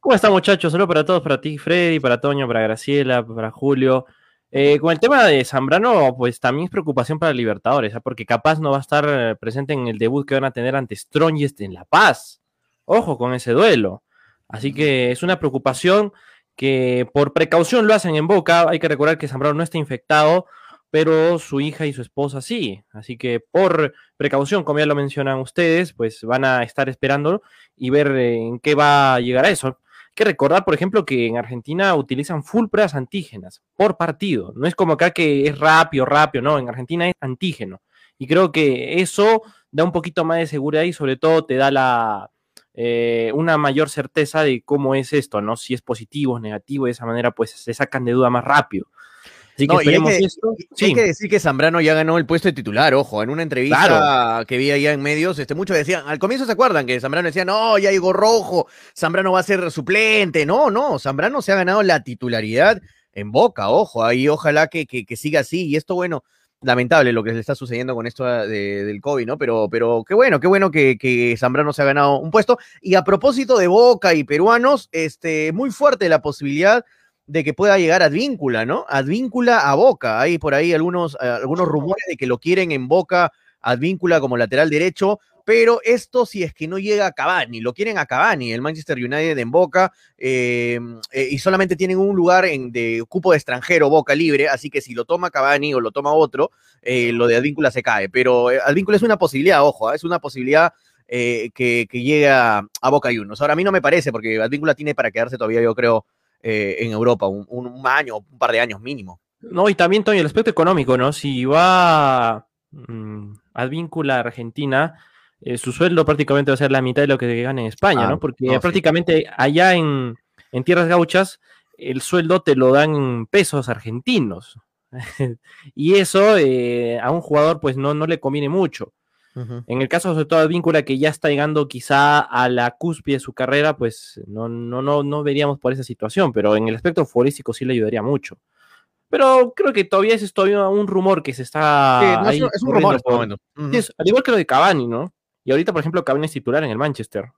¿Cómo están muchachos? Solo para todos, para ti, Freddy, para Toño, para Graciela, para Julio. Eh, con el tema de Zambrano, pues también es preocupación para Libertadores, ¿ah? porque capaz no va a estar eh, presente en el debut que van a tener ante Strongest en La Paz. Ojo con ese duelo. Así que es una preocupación que por precaución lo hacen en Boca. Hay que recordar que Zambrano no está infectado, pero su hija y su esposa sí. Así que por precaución, como ya lo mencionan ustedes, pues van a estar esperando y ver en qué va a llegar a eso. Que recordar, por ejemplo, que en Argentina utilizan full antígenas por partido. No es como acá que es rápido, rápido, no. En Argentina es antígeno. Y creo que eso da un poquito más de seguridad y sobre todo te da la, eh, una mayor certeza de cómo es esto, ¿no? Si es positivo, es negativo, de esa manera pues se sacan de duda más rápido. Así que hay que, esto. hay que decir que Zambrano ya ganó el puesto de titular, ojo, en una entrevista que vi allá en medios, este, muchos decían, al comienzo se acuerdan que Zambrano decía, no, ya llegó rojo, Zambrano va a ser suplente, no, no, Zambrano se ha ganado la titularidad en Boca, ojo, ahí ojalá que, que, que siga así, y esto, bueno, lamentable lo que le está sucediendo con esto del COVID, ¿no? Pero, pero qué bueno, qué bueno que, que, Zambrano se ha ganado un puesto. Y a propósito de Boca y peruanos, este, muy fuerte la posibilidad de que pueda llegar Advíncula, ¿no? Advíncula a Boca. Hay por ahí algunos, eh, algunos rumores de que lo quieren en Boca, Advíncula como lateral derecho, pero esto si es que no llega a Cavani, lo quieren a Cavani, el Manchester United en Boca, em, eh, y solamente tienen un lugar en, de cupo de extranjero, Boca libre, así que si lo toma Cavani o lo toma otro, eh, lo de Advíncula se cae, pero Advíncula es una posibilidad, ojo, es una posibilidad que, que llega a Boca Juniors. Ahora a mí no me parece, porque Advíncula tiene para quedarse todavía, yo creo, eh, en Europa, un, un, año, un par de años mínimo. No, y también, Toño, el aspecto económico, ¿no? Si va mmm, a Argentina, eh, su sueldo prácticamente va a ser la mitad de lo que gana en España, ¿no? Porque prácticamente allá en, en Tierras Gauchas el sueldo te lo dan pesos argentinos. [laughs] y eso eh, a un jugador pues no, no le conviene mucho. En el caso sobre todo de Víncula, que ya está llegando quizá a la cúspide de su carrera, pues no, no, no, no veríamos por esa situación, pero en el aspecto futbolístico sí le ayudaría mucho. Pero creo que todavía es todavía un rumor que se está. Sí, es un rumor este al igual que lo de Cavani, ¿no? Y ahorita, por ejemplo, Cavani es titular en el Manchester.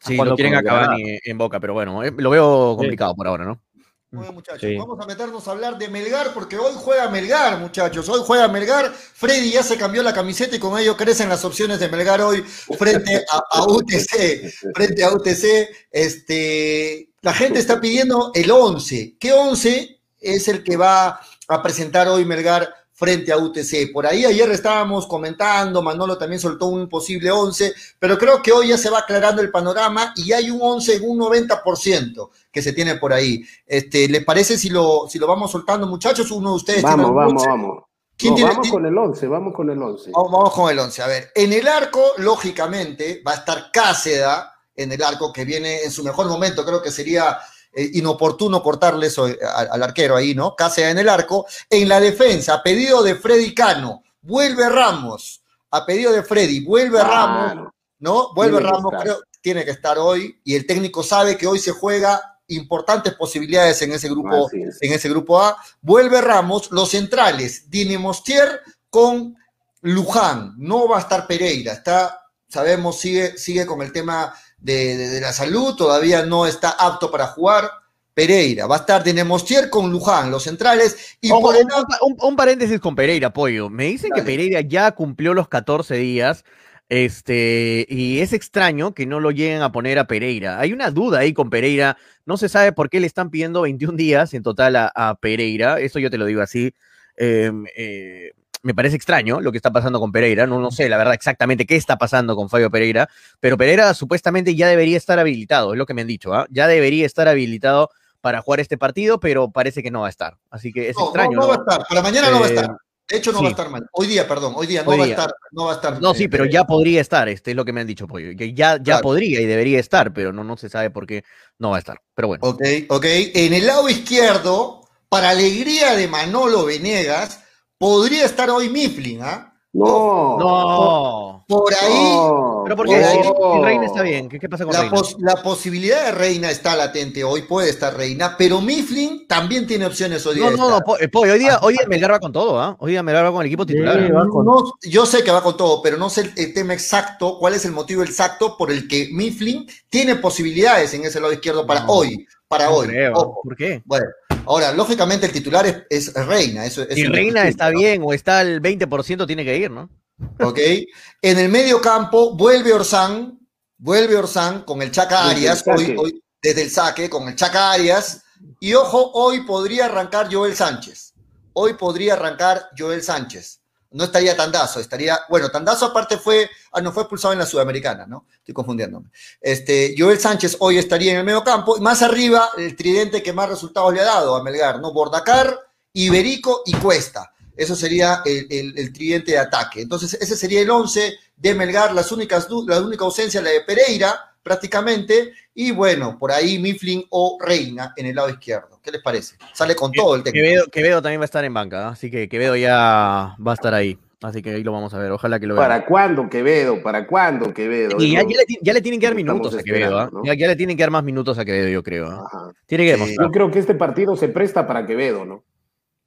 sí, lo quieren a Cavani en Boca, pero bueno, eh, lo veo complicado por ahora, ¿no? Muchachos. Vamos a meternos a hablar de Melgar porque hoy juega Melgar, muchachos. Hoy juega Melgar. Freddy ya se cambió la camiseta y con ello crecen las opciones de Melgar hoy frente a, UTC. [laughs] Frente a UTC, este, la gente está pidiendo el 11. ¿Qué 11 es el que va a presentar hoy Melgar frente a UTC. Por ahí ayer estábamos comentando, Manolo también soltó un posible 11, pero creo que hoy ya se va aclarando el panorama y hay un 11 en un 90% que se tiene por ahí. Este, ¿Les parece si lo, si lo vamos soltando, muchachos? Uno de ustedes vamos, vamos, vamos. vamos con el 11, vamos con el 11. Vamos, con el 11. A ver, en el arco, lógicamente, va a estar Cáceda en el arco que viene en su mejor momento, creo que sería eh, inoportuno cortarle eso eh, al, arquero ahí, ¿no? Cáceres en el arco. En la defensa, a pedido de Freddy Cano, vuelve Ramos. A pedido de Freddy, vuelve Ramos, ¿no? Vuelve Ramos, creo tiene que estar hoy. Y el técnico sabe que hoy se juega importantes posibilidades en ese grupo, en ese grupo A. Vuelve Ramos, los centrales, Dinemostier con Luján. No va a estar Pereira, está, sabemos, sigue, sigue con el tema de, la salud, todavía no está apto para jugar. Pereira, va a estar de Nemostier con Luján, los centrales. Y un, paréntesis con Pereira, Pollo. Me dicen que Pereira ya cumplió los 14 días. Este, y es extraño que no lo lleguen a poner a Pereira. Hay una duda ahí con Pereira. No se sabe por qué le están pidiendo 21 días en total a, Pereira. Eso yo te lo digo así. Em, eh, me parece extraño lo que está pasando con Pereira. No, no sé, la verdad, exactamente qué está pasando con Fabio Pereira. Pero Pereira supuestamente ya debería estar habilitado, es lo que me han dicho. ¿ah? Ya debería estar habilitado para jugar este partido, pero parece que no va a estar. Así que es extraño. No, va a estar, para mañana no va a estar. Eh, de hecho, no va a estar mal. Hoy día, perdón, hoy día no, va, A estar, no va a estar. No, sí, pero ya podría estar, este es lo que me han dicho, Pollo. Que ya, ya podría y debería estar, pero no, no se sabe por qué no va a estar. Pero bueno. Ok, ok. En el lado izquierdo, para alegría de Manolo Venegas, Podría estar hoy Mifflin, ¿ah? No. No. Por ahí. Pero porque Reina está bien. ¿Qué, pasa con la Reina? la posibilidad de Reina está latente hoy, puede estar Reina, pero Mifflin también tiene opciones hoy día. No, no, no, hoy día, hoy día Melgar va con todo, ¿ah? Hoy día Melgar va con el equipo titular. yo sé que va con todo, pero no sé el, tema exacto, cuál es el motivo exacto por el que Mifflin tiene posibilidades en ese lado izquierdo para hoy. Para hoy. ¿Por qué? Bueno, Ahora, lógicamente el titular es, Reina. Eso, si Reina está bien o está al 20%, tiene que ir, ¿no? Ok. En el medio campo vuelve Orsán, vuelve Orsán con el Chaca Arias. Hoy, desde el saque con el Chaca Arias. Y ojo, hoy podría arrancar Joel Sánchez. Hoy podría arrancar Joel Sánchez. No estaría Tandazo, estaría, bueno, Tandazo aparte fue, ah, no fue expulsado en la Sudamericana, ¿no? Estoy confundiéndome. Este, Joel Sánchez hoy estaría en el medio campo, y más arriba, el tridente que más resultados le ha dado a Melgar, ¿no? Bordacar, Iberico y Cuesta. Eso sería el, el, tridente de ataque. Entonces, ese sería el 11 de Melgar, las únicas, la única ausencia, la de Pereira, prácticamente, y bueno, por ahí Mifflin o Reina en el lado izquierdo. ¿Qué les parece? Sale con todo el técnico. Quevedo, también va a estar en banca, así que Quevedo ya va a estar ahí. Así que ahí lo vamos a ver, ojalá que lo vean. ¿Para cuándo Quevedo? ¿Para cuándo Quevedo? Y ya, le, tienen que dar minutos a Quevedo, ¿ah? ya, le tienen que dar más minutos a Quevedo, yo creo. ¿ah? Tiene que Yo creo que este partido se presta para Quevedo, ¿no?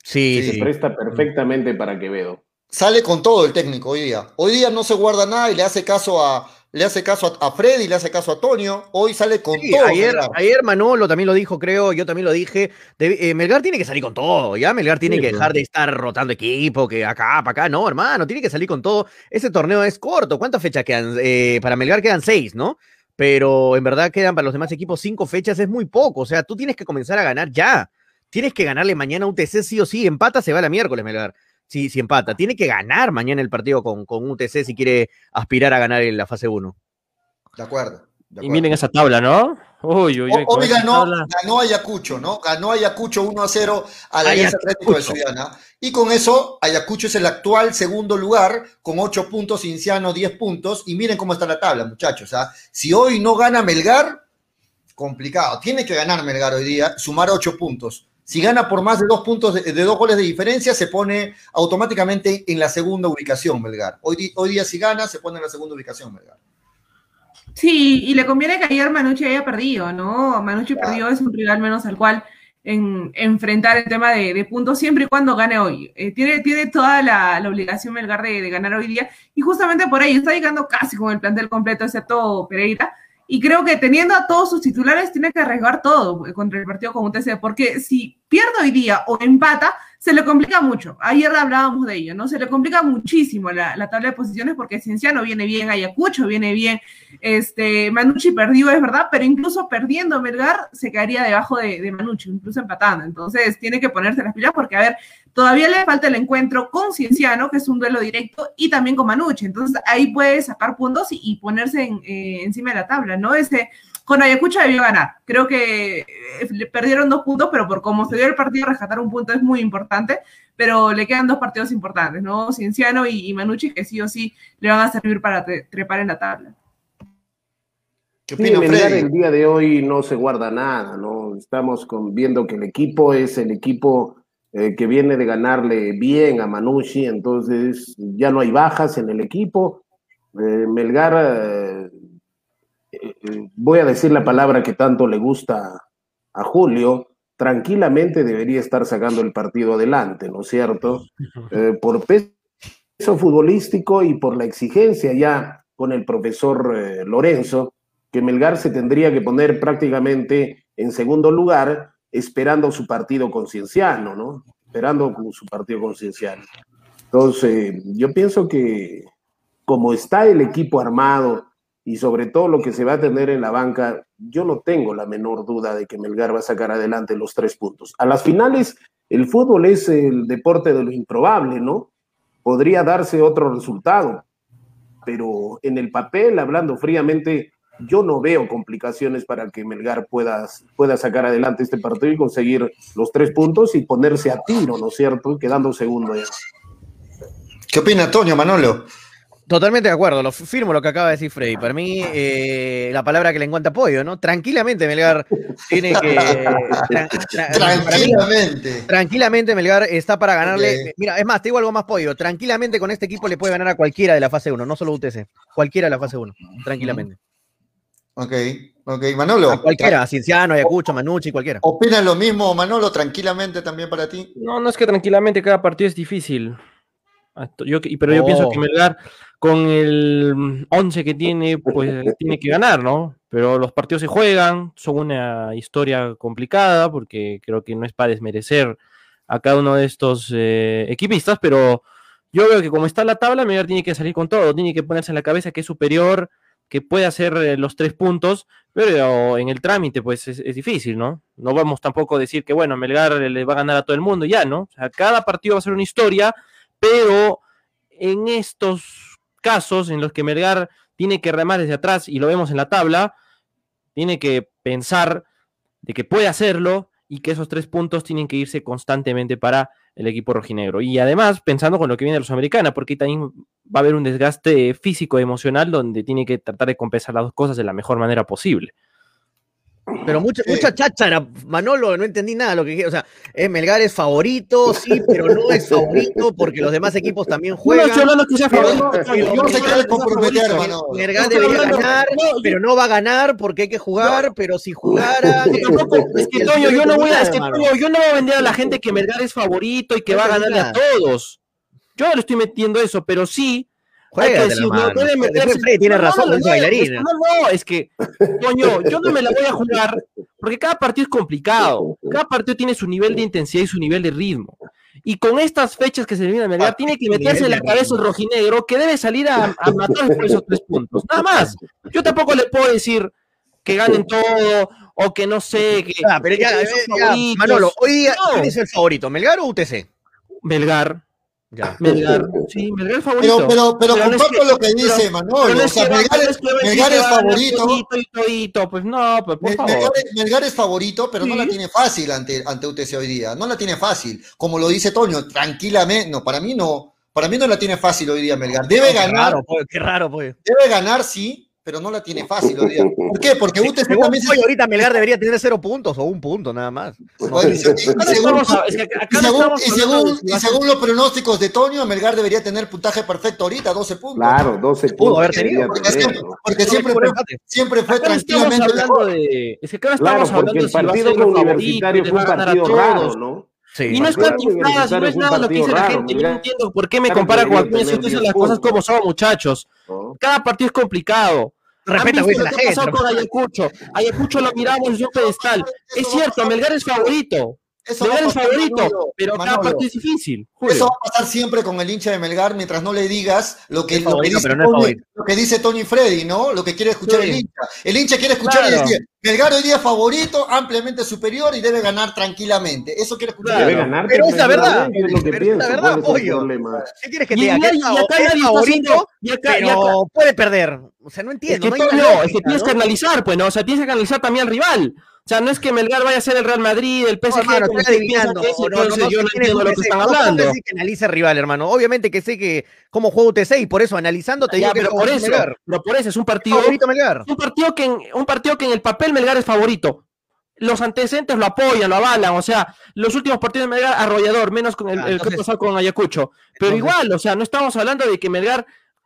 Sí, sí. Se presta perfectamente para Quevedo. Sale con todo el técnico hoy día. Hoy día no se guarda nada y le hace caso a, le hace caso a, Freddy, le hace caso a Antonio, hoy sale con todo. Ayer, ayer, Manolo también lo dijo, creo, yo también lo dije. Eh, Melgar tiene que salir con todo, ya Melgar tiene que dejar de estar rotando equipo, que acá, para acá, no, hermano, tiene que salir con todo. Ese torneo es corto, ¿cuántas fechas quedan? Eh, para Melgar quedan seis, ¿no? Pero en verdad quedan para los demás equipos cinco fechas, es muy poco, o sea, tú tienes que comenzar a ganar ya. Tienes que ganarle mañana a UTC sí o sí, empata, se va la miércoles, Melgar si, si empata. Tiene que ganar mañana el partido con, con UTC si quiere aspirar a ganar en la fase 1. De acuerdo. Y miren esa tabla, ¿no? Uy, uy, uy, Hoy ganó, ganó, Ayacucho, ¿no? Ganó Ayacucho 1 a 0 a la Alianza Atlético de Suyana. Y con eso, Ayacucho es el actual segundo lugar, con 8 puntos, Inciano 10 puntos. Y miren cómo está la tabla, muchachos. ¿ah? Si hoy no gana Melgar, complicado. Tiene que ganar Melgar hoy día, sumar 8 puntos. Si gana por más de dos puntos, de, dos goles de diferencia, se pone automáticamente en la segunda ubicación, Melgar. Hoy, hoy día, si gana, se pone en la segunda ubicación, Melgar. Sí, y le conviene que ayer Manucci haya perdido, ¿no? Manucci perdió, es un rival menos al cual en, enfrentar el tema de, puntos siempre y cuando gane hoy. Eh, tiene, tiene toda la, obligación Melgar de, de, ganar hoy día y justamente por ahí está llegando casi con el plantel completo, excepto Pereira. Y creo que teniendo a todos sus titulares tiene que arriesgar todo contra el partido con UTC, porque si pierde hoy día o empata, se le complica mucho. Ayer hablábamos de ello, ¿no? Se le complica muchísimo la, tabla de posiciones porque Cienciano viene bien, Ayacucho viene bien, este, Manucci perdió, es verdad, pero incluso perdiendo Melgar se caería debajo de, de Manucci, incluso empatando. Entonces tiene que ponerse las pilas porque, a ver, todavía le falta el encuentro con Cienciano, que es un duelo directo, y también con Manucci. Entonces ahí puede sacar puntos y, ponerse eh, encima de la tabla, ¿no? Ese con Ayacucho debió ganar. Creo que eh, perdieron dos puntos, pero por cómo se dio el partido, rescatar un punto es muy importante. Pero le quedan dos partidos importantes, ¿no? Cienciano y, Manucci, que sí o sí le van a servir para trepar en la tabla. ¿Qué opina, El día de hoy no se guarda nada, ¿no? Estamos viendo que el equipo es el equipo eh, que viene de ganarle bien a Manucci, entonces ya no hay bajas en el equipo. Eh, Melgar voy a decir la palabra que tanto le gusta a Julio, tranquilamente debería estar sacando el partido adelante, ¿no es cierto? Eh, por peso futbolístico y por la exigencia ya con el profesor eh, Lorenzo, que Melgar se tendría que poner prácticamente en segundo lugar esperando su partido concienciano, ¿no? Esperando su partido concienciano. Entonces, yo pienso que como está el equipo armado, y sobre todo lo que se va a tener en la banca, yo no tengo la menor duda de que Melgar va a sacar adelante los tres puntos. A las finales, el fútbol es el deporte de lo improbable, ¿no? Podría darse otro resultado, pero en el papel, hablando fríamente, yo no veo complicaciones para que Melgar pueda, pueda sacar adelante este partido y conseguir los tres puntos y ponerse a tiro, ¿no es cierto? Quedando segundo. ¿Qué opina Antonio Manolo? Totalmente de acuerdo, lo firmo lo que acaba de decir Freddy. Para mí, eh, la palabra que le encuentra apoyo, ¿no? Tranquilamente Melgar tiene que. tranquilamente. tranquilamente Melgar está para ganarle. Mira, es más, te digo algo más pollo. Tranquilamente con este equipo le puede ganar a cualquiera de la fase 1, no solo UTC. Cualquiera de la fase 1. Tranquilamente. Ok, ok. Manolo. A cualquiera, a Cienciano, Ayacucho, Manucci, cualquiera. ¿Opinas lo mismo, Manolo? Tranquilamente también para ti. No, no es que tranquilamente cada partido es difícil. Yo, pero yo pienso que Melgar con el 11 que tiene, pues tiene que ganar, ¿no? Pero los partidos se juegan, son una historia complicada, porque creo que no es para desmerecer a cada uno de estos eh, equipistas, pero yo veo que como está la tabla, Melgar tiene que salir con todo, tiene que ponerse en la cabeza que es superior, que puede hacer eh, los tres puntos, pero en el trámite pues es, es, difícil, ¿no? No vamos tampoco a decir que, bueno, Melgar le va a ganar a todo el mundo, ya, ¿no? O sea, cada partido va a ser una historia, pero en estos casos en los que Melgar tiene que remar desde atrás, y lo vemos en la tabla, tiene que pensar de que puede hacerlo y que esos tres puntos tienen que irse constantemente para el equipo rojinegro. Y además, pensando con lo que viene de los americanos, porque también va a haber un desgaste físico y emocional donde tiene que tratar de compensar las dos cosas de la mejor manera posible. Pero mucha, mucha cháchara, Manolo, no entendí nada de lo que O sea, es Melgar es favorito, sí, pero no es favorito porque los demás equipos también juegan. No, estoy hablando que sea favorito. Yo no se quiere comprometer, hermano. Melgar debería ganar, pero no va a ganar porque hay que jugar, pero si jugara. Es que, Toño, yo no voy a, es que, Toño, yo no voy a vender a la gente que Melgar es favorito y que va a ganarle a todos. Yo no le estoy metiendo eso, pero sí Juega no puede meterse. Freddy tiene razón, no, no, bailarín. No, no, es que, coño, yo no me la voy a jugar porque cada partido es complicado. Cada partido tiene su nivel de intensidad y su nivel de ritmo. Y con estas fechas que se vienen a Melgar, ah, tiene que meterse en la cabeza el rojinegro que debe salir a, a matar por esos tres puntos. Nada más. Yo tampoco le puedo decir que ganen todo o que no sé. Que, ah, pero ya, ya, ya Manolo, hoy día, ¿quién es el favorito? ¿Melgar o UTC? Melgar. Ya. Melgar, sí, Melgar es favorito. Pero, pero, pero, pero comparto es que, lo que dice pero, Manolo. o sea, Melgar, es, Melgar es favorito. Todito, pues no, pues por favor. Melgar, Melgar es favorito, pero sí. no la tiene fácil ante, ante UTC hoy día. No la tiene fácil. Como lo dice Toño, tranquilamente. No, para mí no. Para mí no la tiene fácil hoy día Melgar. Debe no, ganar. Raro, pues, qué raro, pues. Debe ganar, sí, pero no la tiene [laughs] fácil hoy día. ¿Por qué? Porque sí, UTC también se... ahorita Melgar debería tener cero puntos o un punto nada más. Y, según, los pronósticos de Toño, Melgar debería tener puntaje perfecto ahorita, 12 puntos. Claro, 12 puntos. Pudo haber tenido. Porque siempre, porque siempre fue, siempre fue tranquilamente. Hablando de, es que acá estamos claro, porque hablando el partido con Universitario fue un partido raro, ¿no? Sí, y no es nada, no es nada lo que dice la gente. Yo no entiendo por qué me compara con Acuña si dicen las cosas como son, muchachos. Cada partido es complicado. Respeta, güey, la gente. Ayacucho? Ayacucho lo miramos en un pedestal. Es cierto, Melgar es favorito. Eso Melgar es favorito, Manolo, pero cada partido es difícil. Julio. Eso va a pasar siempre con el hincha de Melgar mientras no le digas lo que, lo que, dice, no Tony, lo que dice Tony Freddy, ¿no? Lo que quiere escuchar sí. el hincha. El hincha quiere escuchar claro. y decir, Melgar hoy día es favorito, ampliamente superior y debe ganar tranquilamente. Eso quiere escuchar. Debe ganar, pero es la verdad. Pero es la verdad, pollo. ¿Qué quieres que te diga? Que es favorito, pero puede perder. O sea, no entiendo. Es que, no, no, es que tienes que analizar, pues, ¿no? O sea, tienes que analizar también al rival. O sea, no es que Melgar vaya a ser el Real Madrid, el PSG, no, hermano, estoy adivinando. Es, no, no, no, yo no entiendo lo que están hablando. No que analice rival, hermano. Obviamente que sé que cómo juega UTC y por eso analizando te ya, digo que pero por eso, Melgar. pero por eso es un partido favorito Melgar. Un partido que en, un partido que en el papel Melgar es favorito. Los antecedentes lo apoyan, lo avalan, o sea, los últimos partidos de Melgar arrollador, menos con el, ah, entonces, el que pasó con Ayacucho. Pero entonces, igual, o sea, no estamos hablando de que Melgar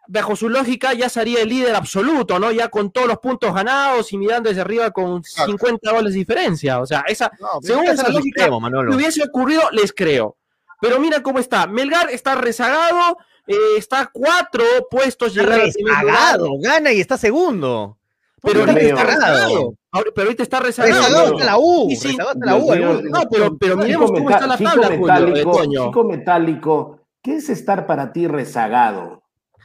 bajo su lógica, ya sería el líder absoluto, ¿no? Ya con todos los puntos ganados y mirando desde arriba con 50 goles de diferencia. O sea, esa, no, según esa lógica, si hubiese ocurrido, les creo. Pero mira cómo está. Melgar está rezagado, eh, está a cuatro puestos llegar rezagado, gana y está segundo. Pero ahorita está rezagado. Ahora, pero ahorita está rezagado. Rezagado hasta la U. Sí, sí. Rezagado hasta la U. No, no, pero, pero miremos cómo está la tabla, metálico, Julio, Chico metálico, ¿qué es estar para ti rezagado?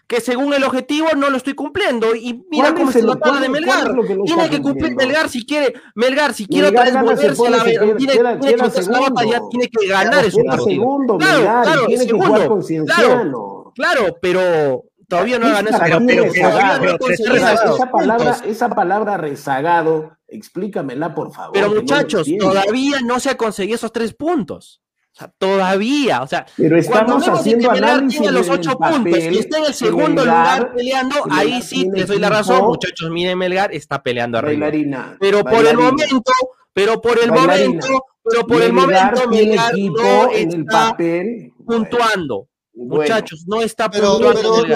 Que según el objetivo no lo estoy cumpliendo. Y mira cómo la tabla de Melgar. Tiene que cumplir Melgar si quiere, Melgar si quiere otra vez volverse a la tiene, tiene, que la batalla, tiene que ganar partido. Segundo, claro, Melgar, claro, tiene segundo, que jugar con Cienciano. Claro, claro, pero todavía no ha ganado ha conseguido esa palabra, esa palabra rezagado, explícamela por favor. Pero muchachos, no todavía no se ha conseguido esos tres puntos. O sea, todavía, o sea, pero estamos haciendo que análisis tiene los ocho papel, puntos y está en el segundo Melgar, lugar peleando, Melgar ahí sí les doy la razón, muchachos, miren Melgar está peleando arriba. Bailarina, pero por el momento, pero por el Bailarina. momento, pero por el momento Melgar no en el está papel. puntuando. Bueno, Muchachos, no está Pero, puntuando pero, en,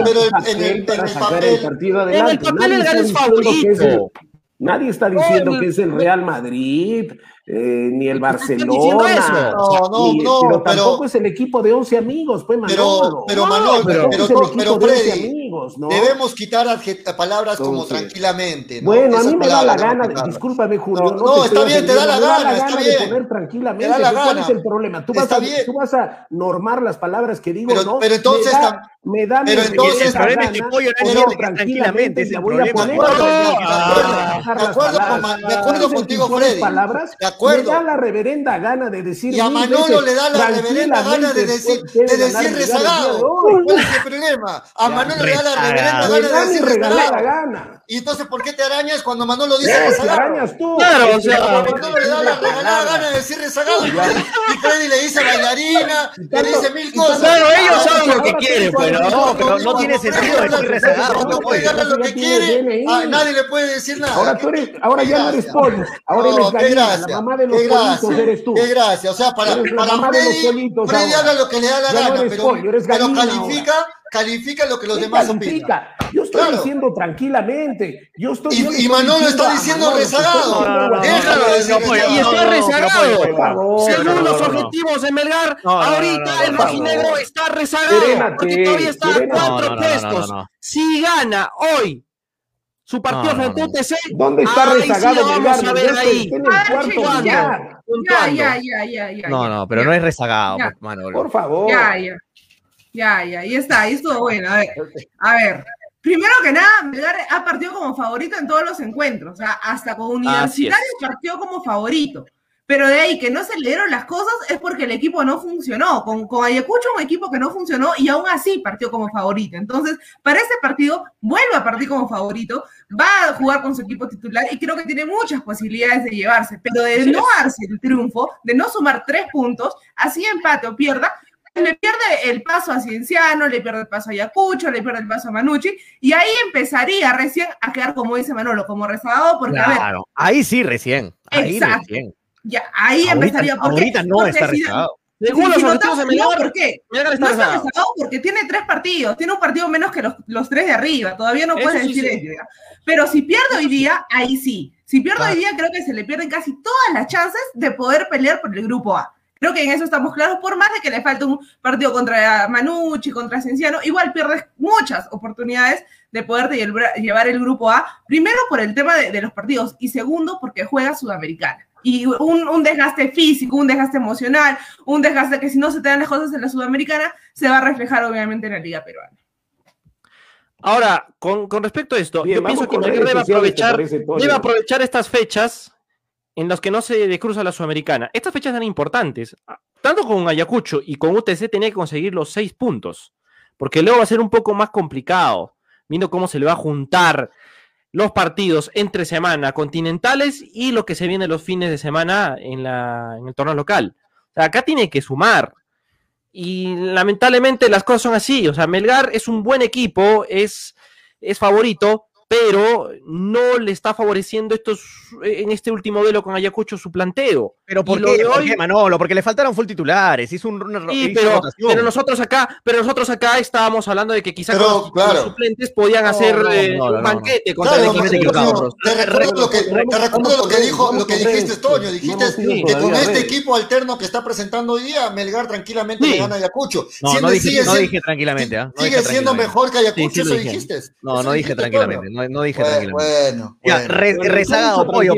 el, en el papel, partido En el papel Nadie Melgar es favorito. Nadie está diciendo que es el Real Madrid, eh, ni el ¿Por qué estás diciendo Barcelona. eso? No, no, ni- no, pero pero- tampoco es el equipo de 11 amigos, pues Manolo. Pero, pero No, Manolo, pero, pero, pero de 11 Freddy, amigos, ¿no? debemos quitar palabras como Entonces, tranquilamente. ¿no? Bueno, a mí me da la gana, quitarlas. discúlpame, Julio. No, No, no, te está bien, te da la gana, está de bien. poner tranquilamente. Te da la ¿Cuál gana. es el problema? Tú vas, a, tú vas a normar las palabras que digo, Pero- ¿no? pero entonces me da, pero mi entonces- el problema es que Pollo no entiende que tranquilamente, es voy el a problema. poner. De acuerdo, de con de acuerdo contigo, Freddy. palabras, De acuerdo. Me da la reverenda gana de decir Y a Manolo le da la reverenda gana de decir, de decir rezagado. ¿Cuál es el problema? A Manolo le da la reverenda gana de decir rezagado. Y entonces, ¿por qué te arañas cuando Manolo dice Eh, rezagado? arañas tú. Claro, o sea, A Manolo le da la regalada gana de decir rezagado. Y Freddy, y Freddy le dice bailarina, le dice mil cosas. Claro, ellos Ahora, saben lo que quieren, cuando- pero no, cuando- pero no cuando tiene sentido decir rezagado, Cuando puede. habla lo que quiere, DNI. a nadie le puede decir nada. Ahora tú eres, ahora ya no eres pollo, ahora No, eres qué gallina, gracia, la mamá de los pollitos eres tú. Qué gracia, o sea, para, Freddy, Freddy habla lo que le da la gana, pero, califica, califica lo que los ¿Qué demás opinan. califica? Yo estoy Claro. diciendo tranquilamente. Yo estoy, Y- yo Manolo está diciendo Manolo, rezagado. No, no, no, Déjalo no, no, no. Y está no, no, rezagado. Según no, no, los no, no. objetivos de Melgar, No, no, no, ahorita no, no, el no, rojinegro no. está rezagado. Porque todavía está a serénate. cuatro No, no, no, no, puestos. no, no. Si gana hoy su partido No, no, frente a no. UTC, ¿Dónde está ahí rezagado vamos a ver ahí. en Ah. Ya, ya, ya, ya, ya. No, no, pero ya. no es rezagado, Ya. pues, Manolo. Por favor. Ya, ya. Ya, ya, ahí está, ahí estuvo bueno. A ver, a ver. Primero que nada, Melgar ha partido como favorito en todos los encuentros. O sea, hasta con Universitario partió como favorito. Pero de ahí que no se le dieron las cosas es porque el equipo no funcionó. Con, con Ayacucho, un equipo que no funcionó y aún así partió como favorito. Entonces, para este partido, vuelve a partir como favorito, va a jugar con su equipo titular y creo que tiene muchas posibilidades de llevarse. Pero de no darse el triunfo, de no sumar tres puntos, así empate o pierda, le pierde el paso a Cienciano, le pierde el paso a Ayacucho, le pierde el paso a Manucci, y ahí empezaría recién a quedar, como dice Manolo, como rezagado, porque a ver, Claro, ahí sí recién. Ahí Exacto. recién. ya, ahí Ahorita, empezaría. ¿por qué? ahorita no Porque está si- rezagado. Según si- los si no objetivos de Melgar, ¿por qué? Melgar está No está rezagado. rezagado porque tiene tres partidos, tiene un partido menos que los, los tres de arriba, todavía no Eso puedes sí, decir sí. eso. Pero si pierde hoy día, ahí sí. Si pierde Claro. hoy día, creo que se le pierden casi todas las chances de poder pelear por el grupo A. Creo que en eso estamos claros, por más de que le falte un partido contra Manucci, contra Cienciano, igual pierdes muchas oportunidades de poder llevar el grupo A, primero por el tema de, de los partidos y segundo porque juega Sudamericana. Y un, un desgaste físico, un desgaste emocional, un desgaste que si no se te dan las cosas en la Sudamericana, se va a reflejar obviamente en la Liga Peruana. Ahora, con, con respecto a esto, Bien, yo pienso que Melgar debe debe aprovechar estas fechas en las que no se decruza la Sudamericana. Estas fechas eran importantes. Tanto con Ayacucho y con UTC tenía que conseguir los seis puntos, porque luego va a ser un poco más complicado, viendo cómo se le va a juntar los partidos entre semana continentales y lo que se viene los fines de semana en el torneo local. O sea, acá tiene que sumar. Y lamentablemente las cosas son así. O sea, Melgar es un buen equipo, es, es favorito, pero no le está favoreciendo estos, en este último duelo con Ayacucho su planteo. Pero ¿por lo qué? de ¿Por hoy- qué, Manolo? Porque le faltaron full titulares. Hizo un- una, Sí, hizo pero, rotación. pero nosotros acá, pero nosotros acá estábamos hablando de que quizá Pero, con los, suplentes podían No, hacer no, eh, no, no, un banquete contra Claro, el equipo te, de recuerdo, te recuerdo lo que, te recuerdo lo que dijo, lo que dijiste, Toño. Dijiste que con este equipo alterno que está presentando hoy día, Melgar tranquilamente le gana a Ayacucho. No, no dije, tranquilamente. ¿ah? Sigue siendo mejor que Ayacucho, eso dijiste. No, no dije tranquilamente. No, no dije Bueno, bueno, Ya, bueno. re- rezagado, pollo.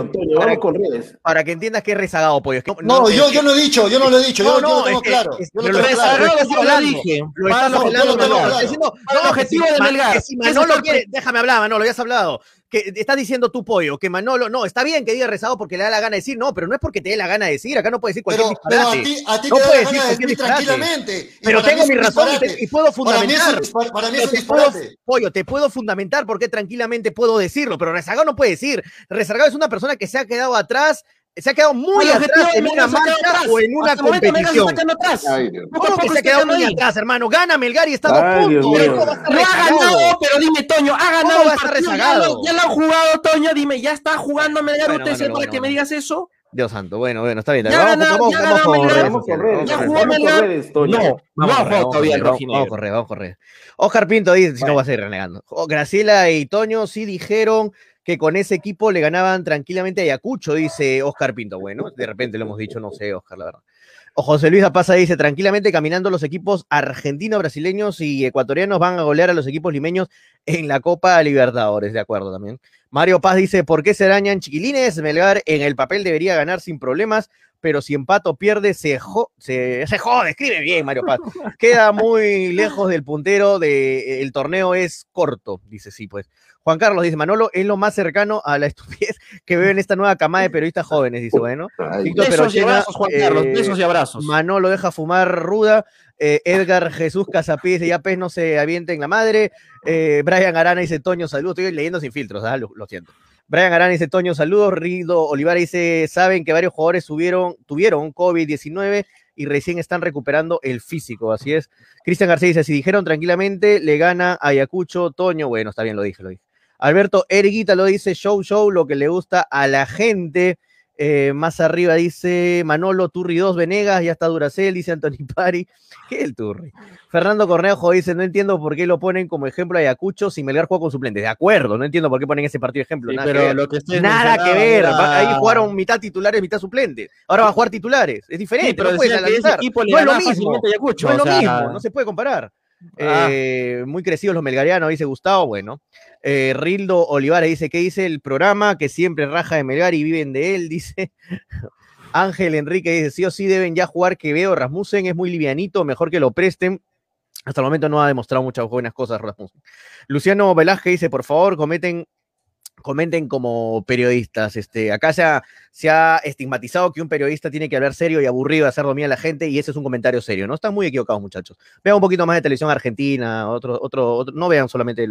Antonio, Para, vamos con redes. para que entiendas que es rezagado, pollo. Es que- No, yo, yo no he dicho, yo no lo he dicho, yo, No, yo lo no, tengo es que- claro. es- yo lo tengo lo claro. yo lo hablando. dije. Lo estás hablando, lo no, Manolo estar- quiere, déjame hablar, Manolo, ya has hablado. Que estás diciendo tu pollo, que Manolo, no, está bien que diga rezagado porque le da la gana de decir, no, pero no es porque te dé la gana de decir, acá no puede decir cualquier Pero, pero a disparate. ti, a ti No te puedes decir de disparate. tranquilamente. Pero para tengo mi razón y, disparate. te- y puedo Para mí es fundamentar. un para mí es un puedo, disparate. pollo, te puedo fundamentar por qué tranquilamente puedo decirlo, pero rezagado no puede decir. Rezagado es una persona que se ha quedado atrás, se ha quedado muy atrás en una se ha quedado marcha atrás. o en una Hasta competición. está quedando atrás. Ay, Dios. Poco a ¿Cómo que poco se ha quedado muy ahí. atrás, hermano? Gana Melgar y está a dos puntos. mío. ¿Cómo va a estar No ha ganado, pero dime, Toño, ha ganado ¿Cómo va a el partido, rezagado? lo, ya lo han jugado, Toño, dime, ¿ya está jugando Melgar Bueno, UTC bueno, para bueno, que me digas eso? Dios santo, bueno, bueno, está bien. Ya vamos, ya vamos Vamos redes. Ya vamos jugó Vamos Melgar. No, a correr, todavía correr, vamos- rojinegro. Vamos a correr, vamos a correr. Oscar Pinto dice, si no va a seguir renegando. Oh, Graciela y Toño sí dijeron que con ese equipo le ganaban tranquilamente a Ayacucho, dice Oscar Pinto. Bueno, de repente lo hemos dicho, no sé, Oscar, la verdad. O José Luis Apaza dice, tranquilamente caminando los equipos argentinos, brasileños y ecuatorianos van a golear a los equipos limeños en la Copa Libertadores, de acuerdo también. Mario Paz dice, ¿por qué se dañan chiquilines? Melgar en el papel debería ganar sin problemas, pero si empato pierde, se, se, se, jode, escribe bien Mario Paz. Queda muy lejos del puntero, de, el torneo es corto, dice sí, pues. Juan Carlos dice, Manolo es lo más cercano a la estupidez que veo en esta nueva camada de periodistas jóvenes, dice, bueno. Víctor besos y abrazos, Juan Carlos, eh, besos y abrazos. Manolo deja fumar ruda, eh, Edgar Jesús Casapí dice, ya pez no se avienta en la madre, eh, Brian Arana dice, Toño, saludos, estoy leyendo sin filtros, ¿ah? lo, lo, siento. Brian Arana dice, Toño, saludos, Rido Olivar dice, saben que varios jugadores tuvieron COVID-19 y recién están recuperando el físico, así es. Cristian García dice, si dijeron tranquilamente, le gana Ayacucho, Toño, bueno, está bien, lo dije, lo dije. Alberto Erguita lo dice, show, show, lo que le gusta a la gente. Eh, más arriba dice Manolo Turri 2 Venegas, ya está Duracel, dice Anthony [laughs] Pari. ¿Qué es el Turri? Fernando Cornejo dice, no entiendo por qué lo ponen como ejemplo a Ayacucho si Melgar juega con suplentes. De acuerdo, no entiendo por qué ponen ese partido ejemplo. Sí, nada pero que ver. lo que ustedes Nada que ver. mencionaban Va- era- Ahí jugaron mitad titulares, mitad suplentes. Ahora va a jugar titulares. Es diferente. Sí, pero no puedes analizar. No es lo mismo. Ayacucho, No es lo sea- mismo. No se puede comparar. Ah. Eh, muy crecidos los melgarianos, dice Gustavo. Bueno, Eh, Rildo Olivares dice: ¿Qué dice el programa? Que siempre raja de Melgar y viven de él, [laughs] dice. Ángel Enrique dice: Sí o sí deben ya jugar Quevedo. Rasmussen es muy livianito, mejor que lo presten. Hasta el momento no ha demostrado muchas buenas cosas Rasmussen. Luciano Velázquez dice: Por favor, cometen comenten como periodistas. Este, acá se ha, se ha estigmatizado que un periodista tiene que hablar serio y aburrido, hacer dormir a la gente, y ese es un comentario serio. No están muy equivocados, muchachos. Vean un poquito más de televisión argentina, otro, otro, otro- no vean solamente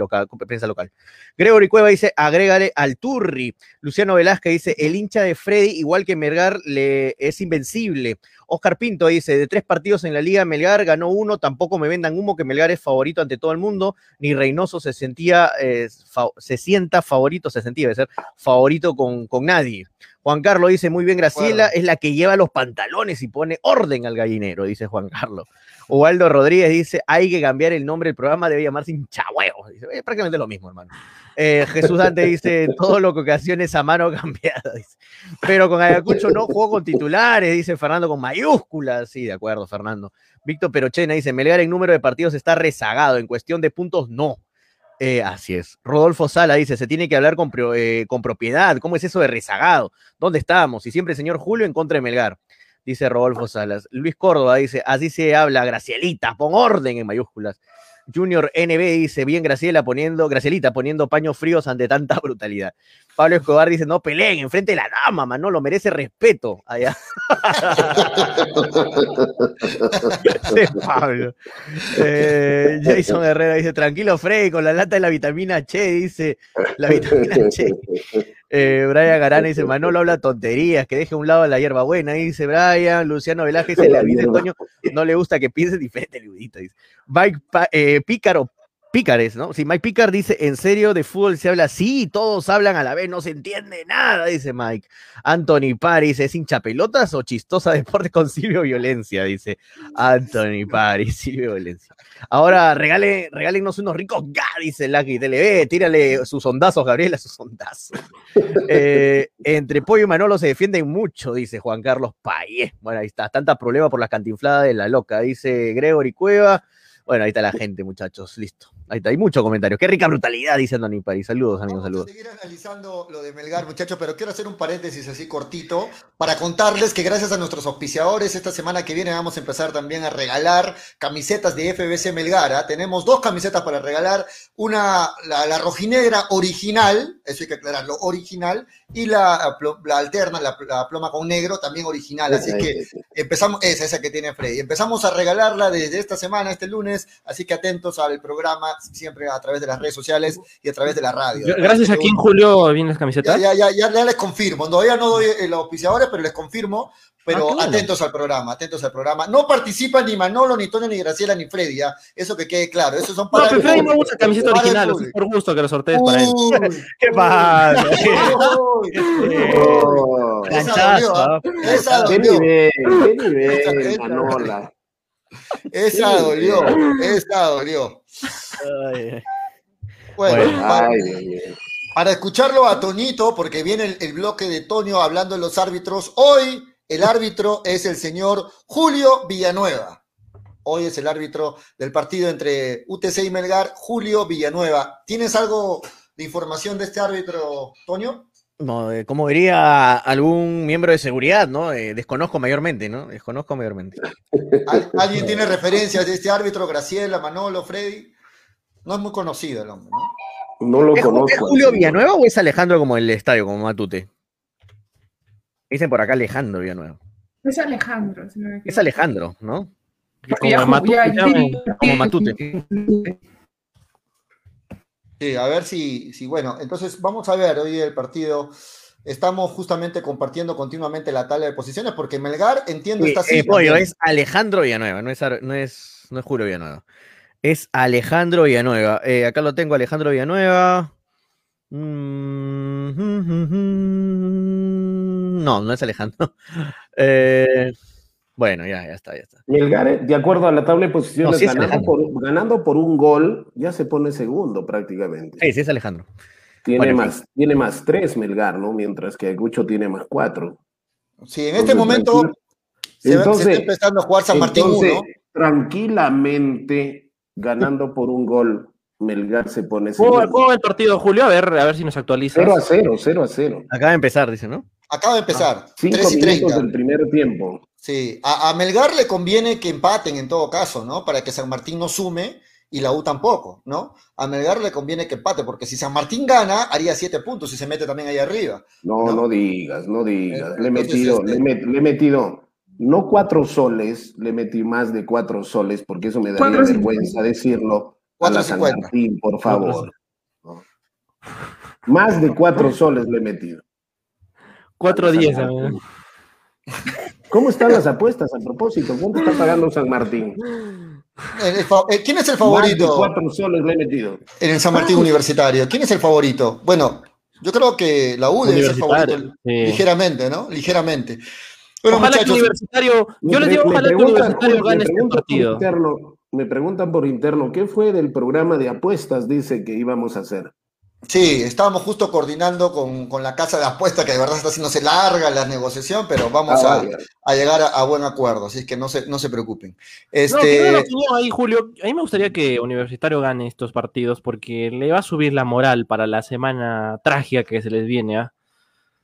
prensa local. Gregory Cueva dice, agrégale al Turri. Luciano Velázquez dice, el hincha de Freddy, igual que Melgar, le, es invencible. Oscar Pinto dice, de tres partidos en la liga, Melgar ganó uno, tampoco me vendan humo que Melgar es favorito ante todo el mundo, ni Reynoso se sentía, eh, se sienta favorito, se sentía, debe ser favorito con, con nadie. Juan Carlos dice, muy bien, Graciela, es la que lleva los pantalones y pone orden al gallinero, dice Juan Carlos. Ubaldo Rodríguez dice, hay que cambiar el nombre del programa, debe llamarse hinchahuevos. Dice, "Es prácticamente lo mismo, hermano. Eh, Jesús Dante dice, todo lo que ocasiona es a mano cambiada. Dice. Pero con Ayacucho no jugó con titulares, dice Fernando, con mayúsculas. Sí, de acuerdo, Fernando. Víctor Perochena dice, Melgar en número de partidos está rezagado, en cuestión de puntos no. Eh, así es. Rodolfo Sala dice, se tiene que hablar con, eh, con propiedad. ¿Cómo es eso de rezagado? ¿Dónde estamos? Y siempre señor Julio en contra de Melgar. Dice Rodolfo Salas. Luis Córdoba dice, así se habla, Gracielita, pon orden en mayúsculas. Junior NB dice, bien Graciela poniendo, Gracielita poniendo paños fríos ante tanta brutalidad. Pablo Escobar dice, no peleen, enfrente de la dama, Manolo, merece respeto. Allá. [laughs] Pablo. Eh, Jason Herrera dice, tranquilo Freddy, con la lata de la vitamina Che, dice, la vitamina Che. Eh, Brian Garana dice, Manolo habla tonterías, que deje a un lado la hierbabuena, dice Brian, Luciano Velázquez dice, la vida de Toño no le gusta que piense diferente, Ludita, dice. Mike Pa- eh, Pícaro, Pícares, ¿no? Si Mike Pícar dice, ¿en serio de fútbol se habla así? Todos hablan a la vez, no se entiende nada, dice Mike. Anthony Pari dice, ¿es hincha pelotas o chistosa [laughs] deporte con Silvio Violencia? Dice Anthony Pari, Silvio Violencia. Ahora regale, regálenos unos ricos ga, dice Lucky TLB, tírale sus ondazos, Gabriela, sus ondazos. [laughs] Eh, entre Pollo y Manolo se defienden mucho, dice Juan Carlos Payé. Bueno, ahí está, tanta problema por las cantinfladas de la loca, dice Gregory Cueva. Bueno, ahí está la gente, muchachos, listo. Ahí está, hay muchos comentarios. Qué rica brutalidad, dice Anthony Pari. Saludos, amigos, Vamos a saludos. seguir analizando lo de Melgar, muchachos, pero quiero hacer un paréntesis así cortito para contarles que gracias a nuestros auspiciadores, esta semana que viene vamos a empezar también a regalar camisetas de FBC Melgar. ¿ah? Tenemos dos camisetas para regalar, una, la, la rojinegra original, eso hay que aclararlo, original, y la, plo- la alterna, la, la ploma con negro, también original. Así que empezamos, esa, esa que tiene Freddy. Empezamos a regalarla desde esta semana, este lunes, así que atentos al programa, siempre a través de las redes sociales y a través de la radio. Gracias a quien Julio vienen las camisetas. ya, ya, ya, ya les confirmo. Todavía no doy eh, los auspiciadores, pero les confirmo. Pero Ah, qué atentos al programa, atentos al programa. No participan ni Manolo, ni Toño, ni Graciela, ni Freddy, ¿ya? Eso que quede claro. Esos son No, para pero Freddy no usa camiseta original, o sea, público. por gusto que lo sortees para él. [laughs] ¿Qué pasa? uy, Oh, Esa dolió, ¿ah? Esa qué dolió, nivel, qué nivel, Manola. esa dolió, esa dolió. Ay. Bueno, Bueno. para- Ay, escucharlo a Toñito, porque viene el, el bloque de Toño hablando de los árbitros, hoy el árbitro es el señor Julio Villanueva. Hoy es el árbitro del partido entre UTC y Melgar, Julio Villanueva. ¿Tienes algo de información de este árbitro, Toño? No, como diría algún miembro de seguridad, ¿no? Eh, desconozco mayormente, ¿no? Desconozco mayormente. ¿Al- ¿Alguien tiene referencias de este árbitro? Graciela, Manolo, Freddy. No es muy conocido el hombre, ¿no? No lo ¿Es, Ju- conozco. es Julio Villanueva o es Alejandro como el estadio, como Matute? Dicen por acá Alejandro Villanueva. Es Alejandro. si no me Es. Alejandro, ¿no? Como Ya, Matute, ya, ya, ya, como Matute. Sí, a ver si, si, bueno, entonces vamos a ver hoy el partido. Estamos justamente compartiendo continuamente la tabla de posiciones porque Melgar, entiendo, Sí, está así. eh, pollo, es Alejandro Villanueva, no es, no es, no es Julio Villanueva. Es Alejandro Villanueva. Eh, acá lo tengo, Alejandro Villanueva. Mm, No, no es Alejandro. [laughs] Eh, bueno, ya, ya está, ya está. Melgar, de acuerdo a la tabla de posiciones, No, sí es ganando, por, ganando por un gol, ya se pone segundo prácticamente. Sí, sí es Alejandro. Tiene, Bueno, más, tiene más tres Melgar, ¿no? Mientras que Agucho tiene más cuatro. Sí, en este Entonces, momento se, Entonces- está empezando a jugar San Martín Entonces, 1. tranquilamente, ganando por un gol, Melgar se pone ¿Cómo, segundo. cómo va el partido, Julio? A ver, a ver si nos actualizas. 0 a 0, 0 a 0. Acaba de empezar, dice, ¿no? Acaba de empezar. 5 3 y minutos 30. del primer tiempo. Sí, a, a Melgar le conviene que empaten en todo caso, ¿no? Para que San Martín no sume y la U tampoco, ¿no? A Melgar le conviene que empate, porque si San Martín gana, haría siete puntos y se mete también ahí arriba. No, No. no, digas, no digas. Eh, Le he metido, este- le, he met- le he metido, no cuatro soles, le metí más de cuatro soles, porque eso me daría Cuatro vergüenza decirlo a la San 4.50. Martín, por favor. ¿no? Más de cuatro soles le he metido. 4-10. San amigo. Martín. ¿Cómo están las apuestas a propósito? ¿Cuánto está pagando San Martín? El- el eh, ¿Quién es el favorito cuatro soles le he metido. en el San Martín Universitario? ¿Quién es el favorito? Bueno, yo creo que la U debe ser favorito sí. ligeramente, ¿no? Ligeramente. Bueno, ojalá que Universitario, yo les pre- digo, ojalá que Universitario gane este partido. interno- me preguntan por interno, ¿qué fue del programa de apuestas? Dice que íbamos a hacer. Sí, estábamos justo coordinando con, con la casa de apuestas, que de verdad está haciéndose larga la negociación, pero vamos Ah, a, a llegar a, a buen acuerdo, así es que no se, no se preocupen. No, Este, opinión ahí, Julio. A mí me gustaría que Universitario gane estos partidos porque le va a subir la moral para la semana trágica que se les viene, ¿ah?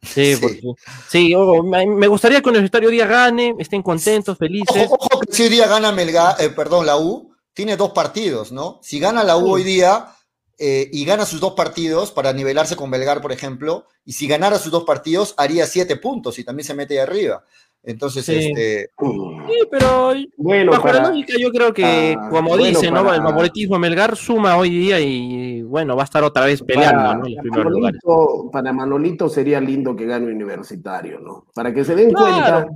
Sí, [laughs] Sí. porque- sí, oh, me me gustaría que Universitario día gane, estén contentos, felices. ojo, ojo que si hoy día gana Melga, eh, perdón, la U, tiene dos partidos, ¿no? Si gana la U hoy día eh, y gana sus dos partidos para nivelarse con Belgar, por ejemplo, y si ganara sus dos partidos, haría siete puntos y también se mete ahí arriba. Entonces, Sí. este, Sí, pero Bueno, bajo la para, lógica yo creo que, ah, como bueno, dice, ¿no? El favoritismo Melgar suma hoy día y bueno, va a estar otra vez peleando, para, ¿no? En los para primeros lugares. Manolito, para Manolito sería lindo que gane Universitario, ¿no? Para que se den Claro, cuenta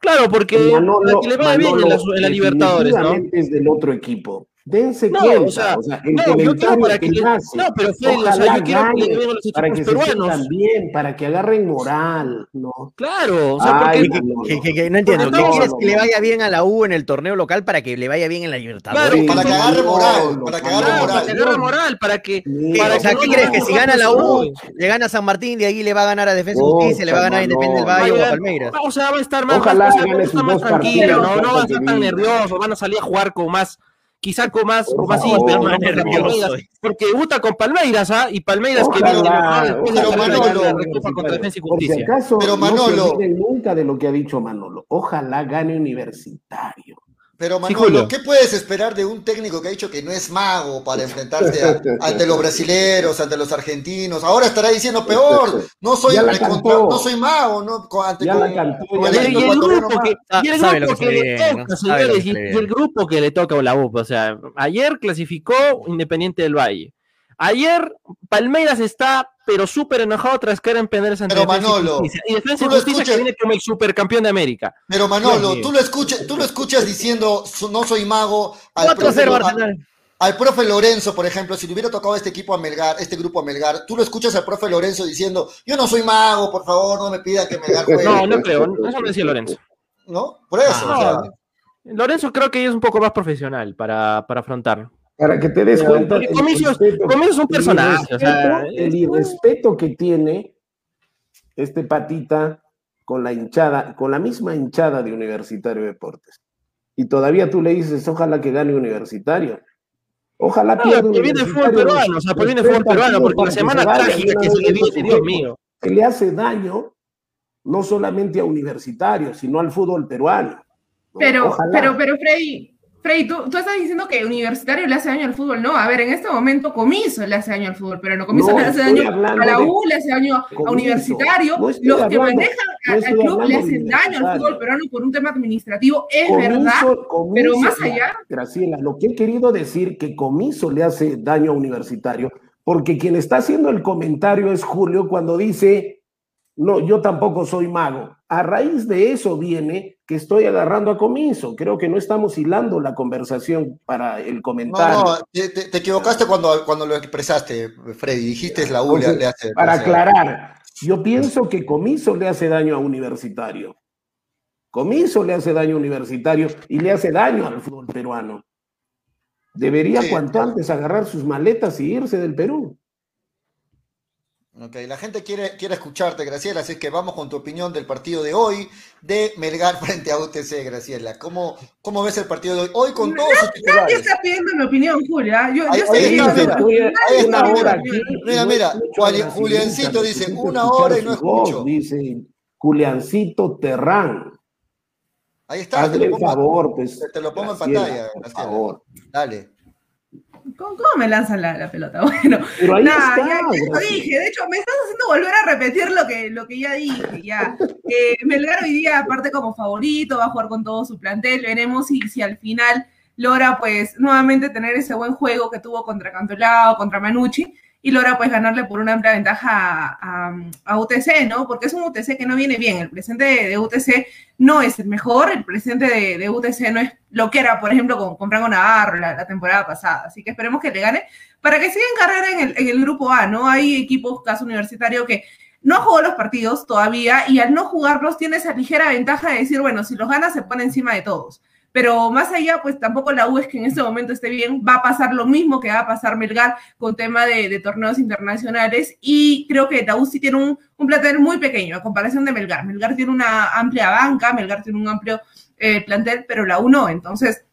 Claro, porque Manolo, que le vaya bien en la, en la Libertadores, ¿no? es del otro equipo. Dense No, cuenta, o sea, o sea, el no, yo quiero comentario para que que hace, no, pero Freddy, o sea, yo quiero que le gane, den a los para que equipos se peruanos. sientan bien, para que agarren moral, ¿no? Claro, o sea, Ay, porque Manolo. Que, que- que no entiendo. ¿Qué no, quieres no, que le no. vaya bien a la U en el torneo local para que le vaya bien en la Libertadores? Claro, para que agarre moral, para que agarre moral. para que agarre moral, para que. Sí, para o sea, ¿qué no crees? Que si gana la U, le gana a San Martín, de ahí le va a ganar a Defensa y Justicia, le va a ganar a Independiente del. Valle o a Palmeiras. O sea, va a estar más, Ojalá o sea, gane van a estar sus más dos tranquilos, partidos, no, no van a estar tan diga. nerviosos, van a salir a jugar con más, quizá con más, Por con más favor, ímpetu, ¿no? más Contra nervioso. Palmeiras, porque debuta con Palmeiras, ¿ah? Y Palmeiras que viene pero Manolo, contra Defensa y Justicia. Pero no se Manolo- nunca de lo que ha dicho Manolo. Ojalá gane Universitario. Pero Manolo. ¿qué puedes esperar de un técnico que ha dicho que no es mago para enfrentarse a- [laughs] ante los brasileros, ante los argentinos? Ahora estará diciendo peor, no soy Ya la recontra- cantó. no soy mago, no con, ante, Ya con- la cantó, con ya el Y el grupo que, más. y el Sabe lo grupo que que se le viene, toca, el grupo que le toca a la UP. O sea, ayer clasificó Independiente del Valle. Ayer Palmeiras está, pero súper enojado tras caer en penales ante Pero, Manolo. Y Defensa y lo Justicia que viene como el supercampeón de América. Pero Manolo, Dios tú lo escuchas, tú lo escuchas diciendo "So- no soy mago al profe, 4-0 Lo- Arsenal. al profe Lorenzo, por ejemplo, si le hubiera tocado este equipo a Melgar, este grupo a Melgar, tú lo escuchas al profe Lorenzo diciendo, yo no soy mago, por favor, no me pida que Melgar [laughs] juegue. No, no creo. Eso no decía Lorenzo. ¿No? Por eso, Ah, o sea, no. Lorenzo creo que es un poco más profesional para, para afrontar. Para que te des cuenta. Comiso es- un personaje, o sea, el irrespeto que tiene este patita con la hinchada, con la misma hinchada de Universitario Deportes. Y todavía tú le dices, ojalá que gane Universitario. Ojalá No, pierda que viene el fútbol peruano, o sea, pues viene el fútbol peruano, porque la semana trágica que se le viene, en Dios mío. que le hace daño no solamente a Universitario, sino al fútbol peruano. ¿no? Pero, Ojalá. pero, pero, Freddy, Freddy, tú, tú estás diciendo que Universitario le hace daño al fútbol. No, a ver, en este momento Comiso le hace daño al fútbol, pero no Comiso No, le hace daño a la U, le hace daño a Comiso. Universitario. No estoy Los que manejan no al- club le hacen daño al Universitario. fútbol peruano por un tema administrativo, es Comiso- verdad. Comiso pero más allá- Graciela, lo que he querido decir que Comiso le hace daño a Universitario, porque quien está haciendo el comentario es Julio cuando dice, no, yo tampoco soy mago. A raíz de eso viene que estoy agarrando a Comiso. Creo que no estamos hilando la conversación para el comentario. No, no, te, te- te equivocaste cuando, cuando lo expresaste, Freddy. Dijiste la U le, Entonces, le hace. para le hace- aclarar, yo pienso que Comiso le hace daño a Universitario. Comiso le hace daño a Universitario y le hace daño al fútbol peruano. Debería Sí. cuanto antes agarrar sus maletas y irse del Perú. Ok, la gente quiere, quiere escucharte, Graciela, así que vamos con tu opinión del partido de hoy de Melgar [laughs] frente a UTC, Graciela. ¿Cómo, cómo ves el partido de hoy? Hoy con todos sus Nadie titulares. está pidiendo mi opinión, Julia. Yo, Ahí- yo ahí estoy está, pidiendo- mira. Ahí está, mira. aquí. Mira, mira, no escucho Juliancito dice, una hora y no su voz, escucho. Dice Juliancito Terrán. Ahí está, te Hazle lo el pongo, favor, pues. te- te lo pongo en Graciela, pantalla, Por Graciela. favor. Dale. ¿Cómo, cómo me lanzan la, la pelota? [laughs] Bueno, Pero ahí nada, está, ya, ya lo dije. De hecho, me estás haciendo volver a repetir lo que, lo que ya dije. Ya. [laughs] Eh, Melgar hoy día, aparte como favorito, va a jugar con todo su plantel. Veremos si, si al final logra, pues, nuevamente tener ese buen juego que tuvo contra Cantolao, contra Manucci, y logra, pues, ganarle por una amplia ventaja a, a- UTC, ¿no? Porque es un UTC que no viene bien. El presente de, UTC no es el mejor. El presente de, UTC no es lo que era, por ejemplo, con, con Franco Navarro la, la temporada pasada. Así que esperemos que le gane para que siga en carrera en el, en el grupo A, ¿no? Hay equipos, caso universitario, que no jugó los partidos todavía y al no jugarlos tiene esa ligera ventaja de decir, bueno, si los gana se pone encima de todos. Pero más allá, pues tampoco la U es que en este momento esté bien. Va a pasar lo mismo que va a pasar Melgar con tema de, torneos internacionales. Y creo que la U sí tiene un, un plantel muy pequeño a comparación de Melgar. Melgar tiene una amplia banca, Melgar tiene un amplio eh, plantel, pero la U no. Entonces,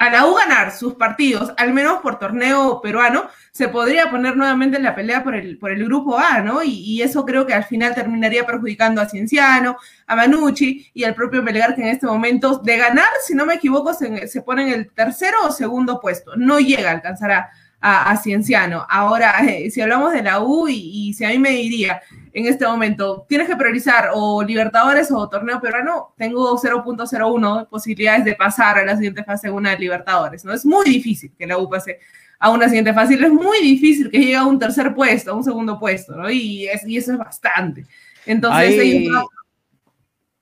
a la U ganar sus partidos, al menos por torneo peruano, se podría poner nuevamente en la pelea por el, por el grupo A, ¿no? Y, eso creo que al final terminaría perjudicando a Cienciano, a Manucci y al propio Melgar, que en este momento, de ganar, si no me equivoco, se, se pone en el tercero o segundo puesto. No llega a alcanzar a Cienciano. Ahora, eh, si hablamos de la U y, y si a mí me diría en este momento, tienes que priorizar o Libertadores o torneo peruano, tengo 0.01 posibilidades de pasar a la siguiente fase en una de Libertadores, ¿no? Es muy difícil que la U pase a una siguiente fase, es muy difícil que llegue a un tercer puesto, a un segundo puesto, ¿no? Y, es, y eso es bastante. Entonces, Ahí- ellos-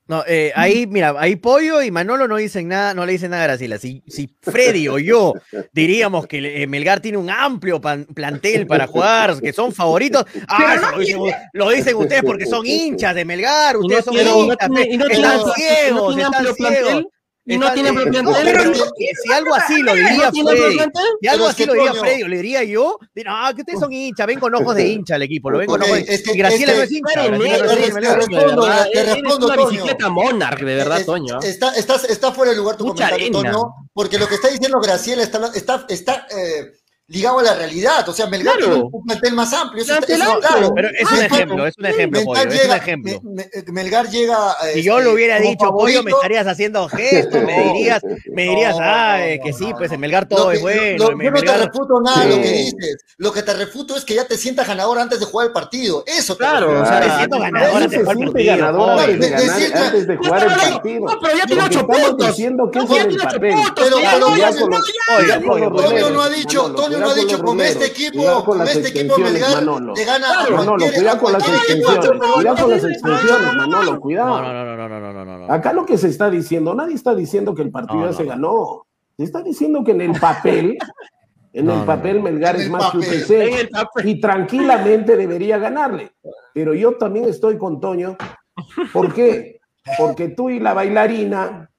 No, eh, ahí, mira, ahí Pollo y Manolo no dicen nada, no le dicen nada a Graciela. Si, si Freddy o yo diríamos que eh, Melgar tiene un amplio pan- plantel para jugar, que son favoritos, [laughs] ah, lo, dicen, lo dicen ustedes porque son [laughs] hinchas de Melgar, no ustedes son hinchas, no están ciegos, están ciegos. ¿Y no tiene propio? Si algo así lo diría Freddy, si algo así lo diría Freddy, lo diría yo, ah, que ustedes son hinchas, ven con ojos de hincha el equipo, lo ven con ojos de hincha. Graciela este no es hincha. Te respondo, una bicicleta Monarch, de verdad, Toño. Está fuera de lugar tu comentario, Toño, porque lo que está diciendo Graciela está... Eh, ligado a la realidad. O sea, Melgar Claro. tiene un plantel más amplio. Eso, está- eso claro. Pero es un Melgar- ejemplo, es un ejemplo, Melgar Pollo, es un llega- ejemplo. Me- me- Melgar llega. Si este, yo lo hubiera dicho, Pollo, me favorito. estarías haciendo [laughs] gestos, me dirías, me dirías, no, ah, no, eh, que sí, no, pues en Melgar todo que- es bueno. lo- yo no te Melgar- refuto nada de lo que Sí. dices. Lo que te refuto es que ya te sientas ganador antes de jugar el partido. Eso te Claro, refuto. o sea, me siento ganador antes de jugar el partido. ganador antes de, jugar el partido. No, pero ya tiene ocho puntos. No, ya tiene ocho puntos. Pero- Pollo, no ha dicho, Manolo, uno ha dicho con este equipo, con, este equipo Melgar te gana Manolo, cuidado con las extensiones, cuidado con las extensiones, Manolo, cuidado. No, no, no, no, no, no, Acá lo que se está diciendo, nadie está diciendo que el partido ya se ganó. Se está diciendo que en el papel en no, el papel, no, no. Melgar es más que UPC y tranquilamente debería ganarle. Pero yo también estoy con Toño. ¿Por qué? Porque tú y la bailarina,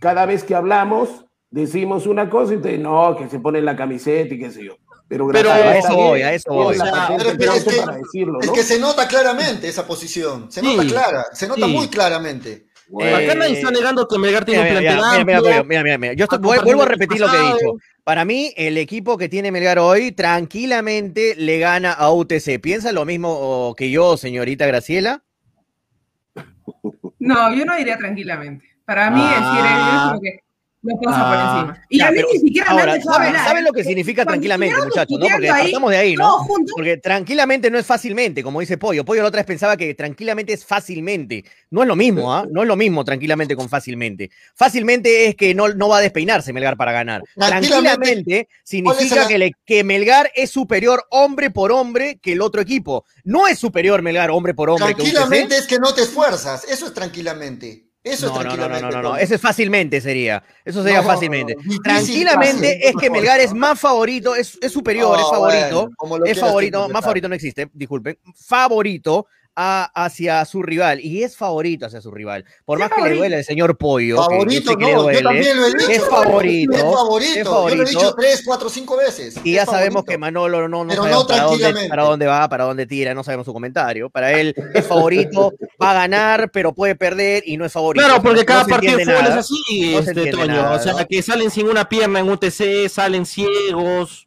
cada vez que hablamos, decimos una cosa y ustedes no, que se pone la camiseta y qué sé yo. Pero, a eso voy, a eso voy. la O sea, patente pero es que- es Es se nota claramente esa posición. Se nota clara, se nota Sí. muy claramente. Bueno, Acá nadie está negando que Melgar tiene Mira, un plantel mira, mira, amplio. mira, mira, mira. Yo estoy- a vuel- comparación vuelvo a repetir lo que he dicho. Para mí, el equipo que tiene Melgar hoy tranquilamente le gana a UTC. ¿Piensa lo mismo que yo, señorita Graciela? No, yo no diría tranquilamente. Para mí, Ah. decir es como que lo pasa por Ah. encima. Y Ya, a mí pero ni siquiera me ahora, han dejado ¿saben, saben ¿eh? lo que significa tranquilamente, muchachos? ¿no? Porque partamos de ahí, ¿no? juntos, Porque tranquilamente no es fácilmente, como dice Pollo. Pollo la otra vez pensaba que tranquilamente es fácilmente. No es lo mismo, ¿ah? No es lo mismo tranquilamente con fácilmente. Fácilmente es que no, no va a despeinarse Melgar para ganar. Tranquilamente, significa ¿cuál es el- que, le- que Melgar es superior hombre por hombre que el otro equipo. No es superior Melgar hombre por hombre que. Tranquilamente es que no te esfuerzas. Eso es tranquilamente. Eso No, no, no, no, no, no, no, Toño. Ese es fácilmente sería. Eso sería No, fácilmente. difícil, Tranquilamente fácil, es que Melgar es ¿no? más favorito, es, es superior, es Oh, favorito. bueno, es favorito, más favorito no existe, disculpen, favorito a- hacia su rival y es favorito hacia su rival. Por más que le favorito. duele al señor Pollo, Favorito, que no, yo también lo he dicho. es favorito, Es es favorito. Yo lo he favorito. dicho tres, cuatro, cinco veces. y Es ya sabemos favorito. que Manolo no, no sabemos no para, dónde, tranquilamente. para dónde va, para dónde tira, no sabemos su comentario. Para él es favorito, [laughs] va a ganar, pero puede perder y no es favorito. Claro, porque cada partido de es así, este, entiende Toño. nada, o sea, ¿no? que salen sin una pierna en UTC, salen ciegos.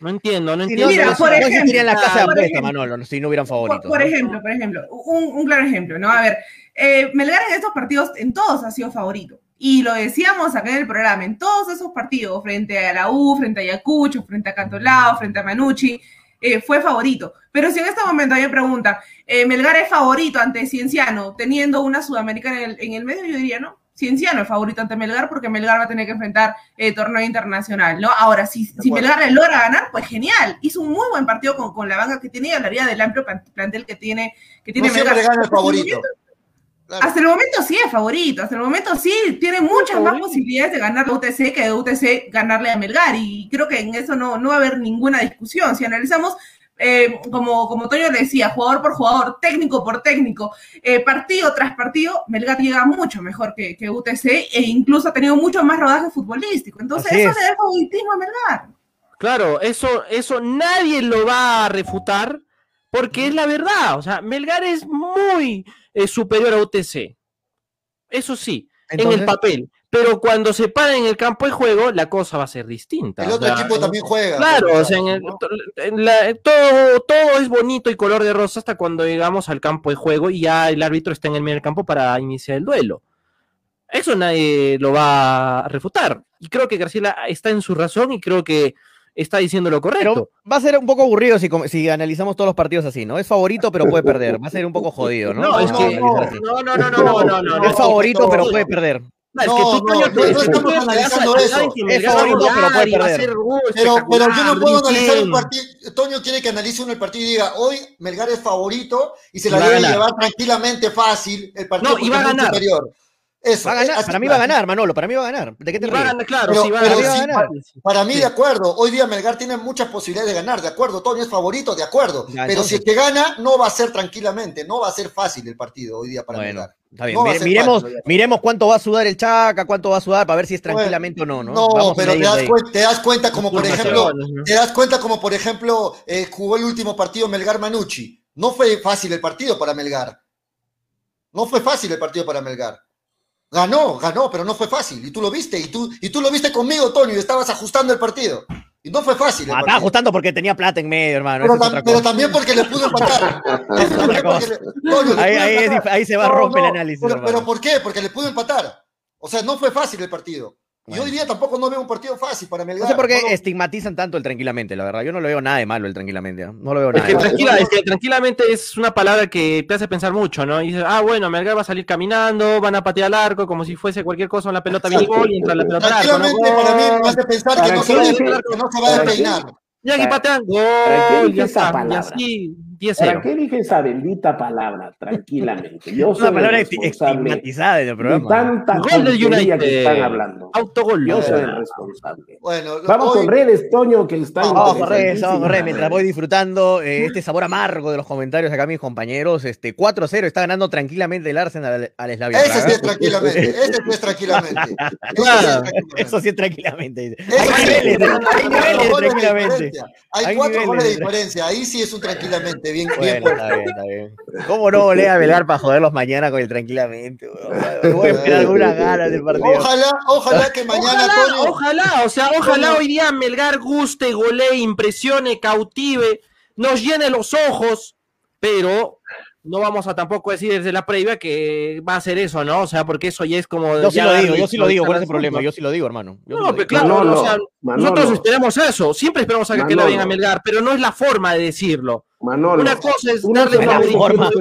No entiendo, no entiendo. Mira, por no ejemplo, casas de por apuestas, ejemplo, Manolo, si no hubieran Por, favoritos. por ¿no? ejemplo, por ejemplo, un, un claro ejemplo, ¿no? A ver, eh, Melgar en estos partidos, en todos ha sido favorito. Y lo decíamos acá en el programa, en todos esos partidos, frente a la U, frente a Ayacucho, frente a Cantolao, frente a Manucci, eh, fue favorito. Pero si en este momento alguien pregunta, eh, Melgar es favorito ante Cienciano, teniendo una sudamericana en el, en el medio, yo diría no. Cienciano es favorito ante Melgar porque Melgar va a tener que enfrentar eh, torneo internacional, ¿no? Ahora, si, si. Melgar le logra ganar, pues genial. Hizo un muy buen partido con, con la banca que tiene y hablaría del amplio plan- plantel que tiene, que tiene No Melgar. gana el favorito. Claro. Hasta el momento sí es favorito, hasta el momento sí tiene muchas más posibilidades de ganar la UTC que de UTC ganarle a Melgar y creo que en eso no, no va a haber ninguna discusión. Si analizamos, eh, como, como Toño le decía, jugador por jugador, técnico por técnico, eh, partido tras partido, Melgar llega mucho mejor que, que UTC e incluso ha tenido mucho más rodaje futbolístico. Entonces Así eso es. le da el favoritismo a Melgar. Claro, eso, eso nadie lo va a refutar porque es la verdad. O sea, Melgar es muy eh, superior a UTC. Eso sí, en el papel. Pero cuando se para en el campo de juego, la cosa va a ser distinta. El o otro sea, equipo también juega. Claro, o sea, en el- ¿no? to- en la- todo, todo es bonito y color de rosa hasta cuando llegamos al campo de juego y ya el árbitro está en el medio del campo para iniciar el duelo. Eso nadie lo va a refutar. Y creo que Graciela está en su razón y creo que está diciendo lo correcto. Pero va a ser un poco aburrido si, analizamos todos los partidos así, ¿no? Es favorito, pero puede perder. Va a ser un poco jodido, ¿no? No, no, no, no, no, no, no, no, no, Es favorito, no, pero no. puede perder. No, es No, que tú, no, Toño, no, estamos analizando eso. Es favorito, pero puede perder. Pero, pero yo no puedo analizar un partido. Toño quiere que analice uno el partido y diga, hoy Melgar es favorito y se la va a debe llevar tranquilamente fácil el partido No, va a ganar. superior. Eso, Va a eh, ganar, para mí va a ganar, Manolo, para mí va a ganar. ¿De qué te Y va a ríes? ganar, claro, Pero- sí, va a pero ganar. sí, va a ganar. Para mí, Sí. de acuerdo. Hoy día Melgar tiene muchas posibilidades de ganar, de acuerdo. Toño es favorito, de acuerdo. Ya, pero entonces- si es que gana, no va a ser tranquilamente, no va a ser fácil el partido hoy día para Bueno, Melgar. está bien. No va a Mire- ser miremos, fácil, miremos cuánto va a sudar el Chaca, cuánto va a sudar para ver si es Bueno, tranquilamente o no, ¿no? No, Vamos pero te das, te cuenta como por ejemplo, te das cuenta como por ejemplo eh, jugó el último partido Melgar Manucci. No fue fácil el partido para Melgar. No fue fácil el partido para Melgar. Ganó, ganó, pero no fue fácil. Y tú lo viste, y tú, y tú lo viste conmigo, Toño, y estabas ajustando el partido. Y no fue fácil. Ah, estaba ajustando porque tenía plata en medio, hermano. pero, tam- también porque le pudo [laughs] empatar. le- Ahí, ahí es se va a No, romper no, el análisis, Pero, pero ¿por qué? Porque le pudo empatar. O sea, no fue fácil el partido. Yo diría tampoco no veo un partido fácil para Melgar. No sé por qué estigmatizan tanto el tranquilamente, la verdad. Yo no lo veo nada de malo el tranquilamente. ¿eh? No, lo veo nada. Es que, tranquila, es que tranquilamente es una palabra que te hace pensar mucho, ¿no? Y dices, ah, bueno, Melgar va a salir caminando, van a patear al arco como si fuese cualquier cosa, la pelota viene y entra la pelota Tranquilamente arco, para mí me hace pensar que no, se va, a despeinar. Ya que patean gol, ya está, y así. ¿Para qué dije esa bendita palabra? Tranquilamente. Yo [laughs] soy Una palabra estigmatizada en el programa. De tanta Gol United. Que están hablando. Autogol. Yo soy el ah. responsable. Bueno, vamos hoy... con redes, Toño, que están. Vamos con redes, vamos con redes. Mientras voy disfrutando eh, este sabor amargo de los comentarios acá, mis compañeros. Este 4-0 está ganando tranquilamente el Arsenal al, Eslavia. Eso sí es tranquilamente. Eso sí es tranquilamente. Eso sí es tranquilamente. Hay tranquilamente. Hay cuatro goles de diferencia. Ahí sí es un tranquilamente. Bien, bien Bueno, puesto. está bien, está bien. ¿Cómo no volé a velar para joderlos mañana con el tranquilamente? weón? Voy a esperar algunas [laughs] ganas del partido. Ojalá, ojalá que mañana Ojalá, ojalá, o sea, ojalá hoy día Melgar guste, golee, impresione, cautive, nos llene los ojos, pero no vamos a tampoco decir desde la previa que va a ser eso, ¿no? O sea, porque eso ya es como. Yo sí lo digo, yo sí lo digo, ¿cuál es el problema? Yo sí lo digo, hermano. Yo No, pero claro, Manolo, o sea, Manolo. nosotros esperamos eso, siempre esperamos a que, que Manolo. venga a Melgar, pero no es la forma de decirlo. Manolo, Una cosa es una darle vez forma. que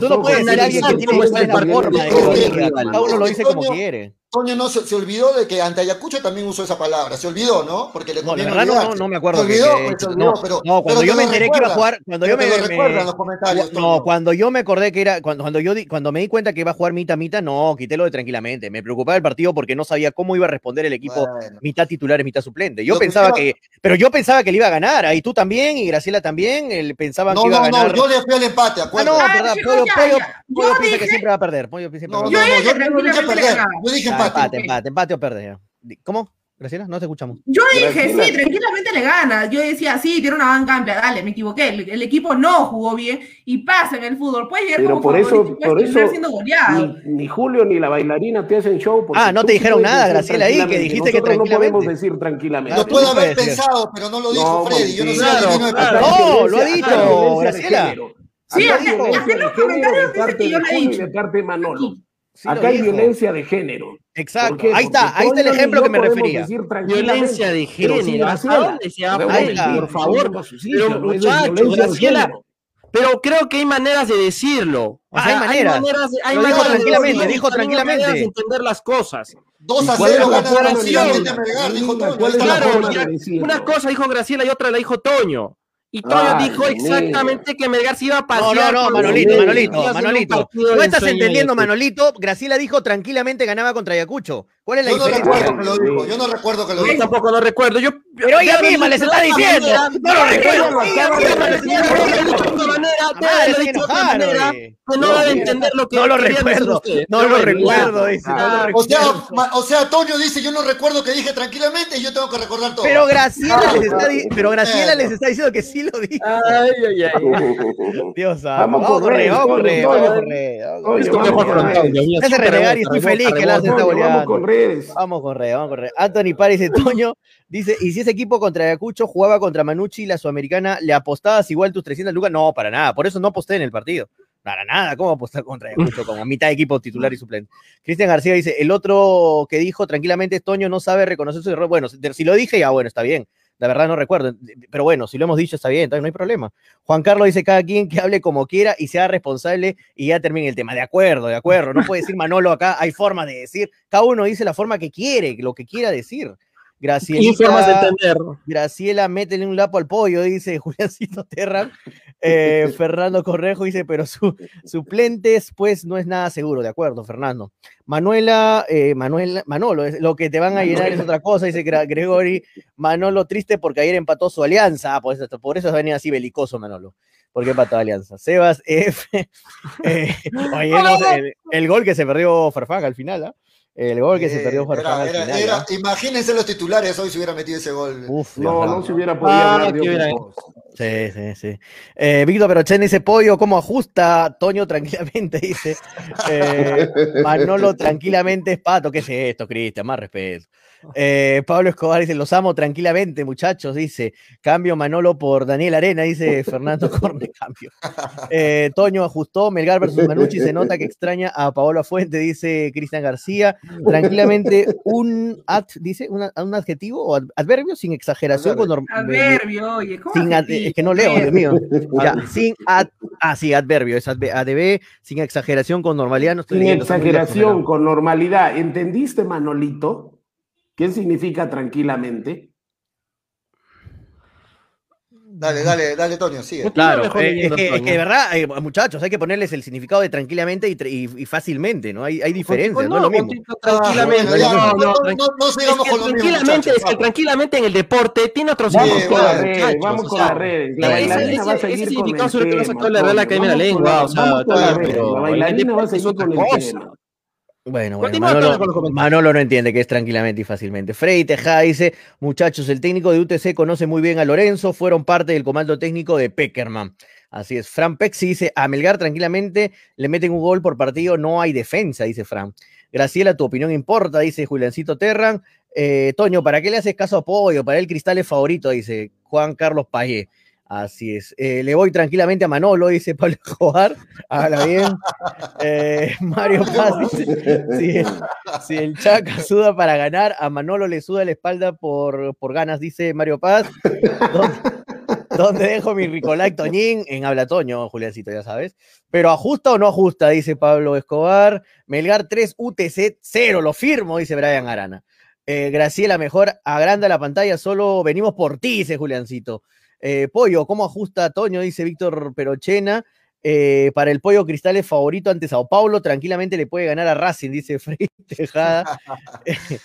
tú no puedes decir a alguien que tiene que el la forma que. Toño, Cada uno lo dice como quiere. Toño no se, se olvidó de que ante Ayacucho también usó esa palabra. Se olvidó, ¿no? Porque le No, la verdad no, no, me acuerdo. Se que- olvidó, que- pues, se olvidó, no, pero, no, cuando pero yo me enteré que iba a jugar, cuando yo me, me- los comentarios, no, Toño. cuando yo me acordé que era, cuando, cuando yo di- cuando me di cuenta que iba a jugar mitad mitad, no, quité lo de tranquilamente. Me preocupaba el partido porque no sabía cómo iba a responder el equipo Bueno. mitad titular y mitad suplente. Yo Lo que pensaba quiero- que, pero yo pensaba que le iba a ganar, ahí tú también y Graciela también, él pensaban No, que iba no, a ganar. no, yo le fui al empate, Ah, no, acuérdate. Ah, verdad, chicos, Pollo, Pollo, piensa que siempre va a perder. Pollo siempre No, va a no, no, yo, no dije perder. Yo dije empate. empate, empate, empate o perder. ¿Cómo? Graciela, no te escuchamos. Yo dije, Graciela. sí, tranquilamente le gana. Yo decía, sí, tiene una banca amplia, dale, me equivoqué. El, el equipo no jugó bien y pasa en el fútbol. Puede llegar Pero como por eso, por terminar eso, siendo goleado. ni, ni Julio ni la bailarina te hacen show. Ah, no te dijeron nada, Graciela, ahí, que tranquilamente. dijiste que Nosotros no podemos tranquilamente. decir tranquilamente. Lo no haber pensado, pero no lo dijo No, Freddy. Yo no sí, sé claro, si claro. No, lo ha dicho, Graciela. Sí, de los comentarios de parte que yo de lo he Julio y dicho. de parte de Manolo. Sí, Acá hay dijo. violencia de género. Exacto. Ahí está, ahí está el ejemplo que me refería. Violencia de género. ¿Hasta Graciela. dónde se va a ir? Por favor. a Pero muchachos, de Graciela, pero creo que hay maneras de decirlo. O Ah, sea, hay maneras. de- hay Lo dijo maneras de tranquilamente, decirlo, dijo hay tranquilamente. maneras de entender las cosas. 2 a ¿Y cuál es 0 la gana de dijo Dime, Toño. ¿cuál Ahí es está la la Claro, de una cosa dijo Graciela y otra la dijo Toño. Y Toño Ay, dijo exactamente que Melgar se iba a No, pasear. no, no, Manolito, los- Manolito, Manolito. partido No estás entendiendo, este. Manolito. Graciela dijo tranquilamente ganaba contra Ayacucho. ¿Cuál es la Yo no diferencia? recuerdo que lo dijo. Yo no recuerdo que lo Yo dijo. tampoco lo recuerdo. Yo, Pero ella misma les está diciendo. No lo recuerdo. La no No, mira. entender lo que No lo recuerdo. No lo recuerdo, dice. No lo Ah, O sea, o sea, Toño dice, yo no recuerdo que dije tranquilamente y yo tengo que recordar todo. Pero Graciela Ah, les está, pero Graciela les está diciendo que sí lo dijo. Ay, ay, ay. Dios santo. Vamos redes, vamos a correr, Toño, vamos rebota, estoy feliz que Arsenal está rebota. Vamos con redes. Vamos con correr. Anthony Párez de Toño dice, ¿y si ese equipo contra Ayacucho jugaba contra Manucci, la sudamericana, le apostabas igual tus 300 lucas? No, para nada, por eso no aposté en el partido. Para nada, ¿cómo apostar contra Ayacucho con a [laughs] mitad de equipo titular y suplente? Cristian García dice, el otro que dijo tranquilamente, Toño no sabe reconocer su error. Bueno, si, si lo dije, ya bueno, está bien. La verdad no recuerdo, pero bueno, si lo hemos dicho está bien, entonces no hay problema. Juan Carlos dice, cada quien que hable como quiera y sea responsable y ya termine el tema. De acuerdo, de acuerdo. No puede decir Manolo acá, hay forma de decir. Cada uno dice la forma que quiere, lo que quiera decir. Graciela. Y formas de entender. Graciela, métele un lapo al pollo, dice Juliancito Terra. Eh, Fernando Correjo dice, pero su, suplentes, pues no es nada seguro, de acuerdo, Fernando. Manuela, eh, Manuela, Manolo, es- lo que te van a llenar es otra cosa, dice Gregory. Manolo triste porque ayer empató su alianza, ah, por eso, por eso venía así belicoso Manolo. Porque empató alianza. Sebas F. [laughs] eh, oye, no sé, el, el gol que se perdió Farfán al final, ¿ah? El gol que se perdió Farfán era- al era- final. era- ¿ah? imagínense los titulares hoy si hubiera metido ese gol. Uf, No, no se hubiera podido Ah, hablar de Sí, sí, sí. Eh, Víctor Perochen dice, pollo, ¿cómo ajusta? Toño [laughs] tranquilamente dice. Eh, Manolo tranquilamente es pato. ¿Qué es esto, Cristian? Más respeto. Eh, Pablo Escobar dice, los amo tranquilamente, muchachos, dice. Cambio Manolo por Daniel Arena, dice Fernando [laughs] Corne, cambio. Eh, Toño ajustó, Melgar versus Manucci, se nota que extraña a Paola Fuente, dice Cristian García. Tranquilamente, un ad, dice, una- un adjetivo o ad- adverbio sin exageración. con Adverbio, oye, ¿cómo sin ad- adjetivo? Es que no leo, Dios mío. [laughs] Ya, sin ad, ah, sí, adverbio, es ADB, sin exageración, con normalidad. No estoy Sin leyendo, exageración, con normalidad. ¿Entendiste, Manolito? ¿Qué significa tranquilamente? Dale, dale, dale, Toño, sigue. Claro, mejor eh, es, que, es que de verdad, eh, muchachos, hay que ponerles el significado de tranquilamente y, y- y fácilmente, ¿no? Hay, hay diferencias, no, Tranquilamente, no, no, no, no, no- no es que con lo mismo, tranquilamente, muchachos, es que tranquilamente en el deporte tiene otro Sí, Vamos con las redes, muchachos, vamos o con sea, las redes. La ese- bailarina ese- va a seguir con significado el sobre todo lo tema. sacó la Real. Academia de la Lengua, o sea, La bailarina va a seguir con el tema. Bueno, bueno, Manolo, con no entiende que es tranquilamente y fácilmente. Frey Tejada dice, muchachos, el técnico de UTC conoce muy bien a Lorenzo, fueron parte del comando técnico de Peckerman. Así es. Fran Pexi dice, a Melgar tranquilamente le meten un gol por partido, no hay defensa, dice Fran. Graciela, tu opinión importa, dice Juliancito Terran. Eh, Toño, ¿para qué le haces caso a Pollo? Para él Cristal es favorito, dice Juan Carlos Payé. Así es. Eh, le voy tranquilamente a Manolo, dice Pablo Escobar. Hágala bien. Eh, [laughs] Mario Paz [laughs] dice, si, el- si el Chaca suda para ganar, a Manolo le suda la espalda por, por ganas, dice Mario Paz. ¿Dónde, dónde dejo mi Ricolac Toñín? En Habla Toño, Juliancito, ya sabes. Pero ajusta o no ajusta, dice Pablo Escobar. Melgar 3, UTC 0, lo firmo, dice Brian Arana. Eh, Graciela, mejor agranda la pantalla, solo venimos por ti, dice Juliancito. Eh, pollo, ¿cómo ajusta Toño? Dice Víctor Perochena. Eh, para el pollo Cristal es favorito ante Sao Paulo, tranquilamente le puede ganar a Racing, dice [laughs] Frey Tejada. [laughs]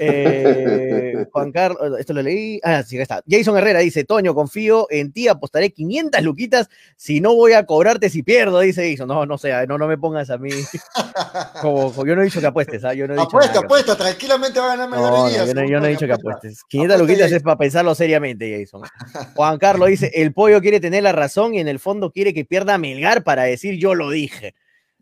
Eh, Juan Carlos, esto lo leí. Ah, sí, acá está. Jason Herrera dice: Toño, confío en ti, apostaré 500 luquitas si no voy a cobrarte si pierdo, dice Jason. No, no sé, no, no me pongas a mí. [laughs] Como, como- yo no he dicho que apuestes, ¿ah? Yo no he dicho Apuesta, nada apuesta, tranquilamente va a ganar no, Melgar no, yo, no, según yo no he dicho que apuestes. 500 Apuesta, luquitas es para pensarlo seriamente, Jason. Juan Carlos dice, el pollo quiere tener la razón y en el fondo quiere que pierda Melgar para decir yo lo dije.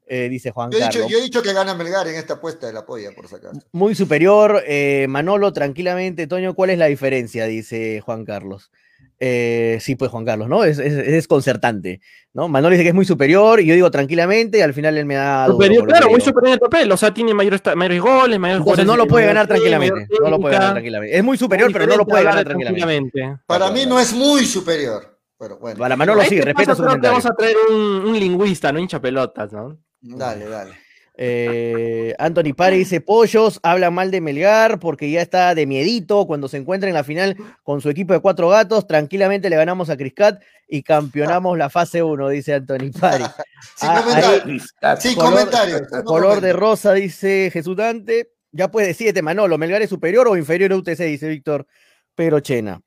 Eh, dice Juan Yo he, Carlos. yo he dicho que gana Melgar en esta apuesta de la polla, por si acaso. Muy superior, eh, Manolo, tranquilamente, Toño, ¿cuál es la diferencia? Dice Juan Carlos. Eh, sí, pues Juan Carlos, ¿no? Es, es, es desconcertante, ¿no? Manolo dice que es muy superior y yo digo tranquilamente y al final él me da... Superior, claro, muy superior en el papel. O sea, tiene mayores, mayores goles, mayores Entonces no lo de- puede ganar tranquilamente. No lo puede ganar tranquilamente. Es muy superior, Muy pero no lo puede ganar tranquilamente. Para mí no es muy superior. Pero bueno, Para Manolo A sí, este respeta su creo que vamos a traer un, un lingüista, no hincha pelotas, ¿no? dale, dale. Eh, Anthony Pare dice: Pollos habla mal de Melgar porque ya está de miedito. Cuando se encuentra en la final con su equipo de cuatro gatos, tranquilamente le ganamos a Criscat y campeonamos la fase 1, dice Anthony Pare. [laughs] Sin Ah, comentarios. Sin Color- comentarios. no Color de rosa, dice Jesús Dante. Ya puede decirte, Manolo, ¿Melgar es superior o inferior a UTC? Dice Víctor Perochena.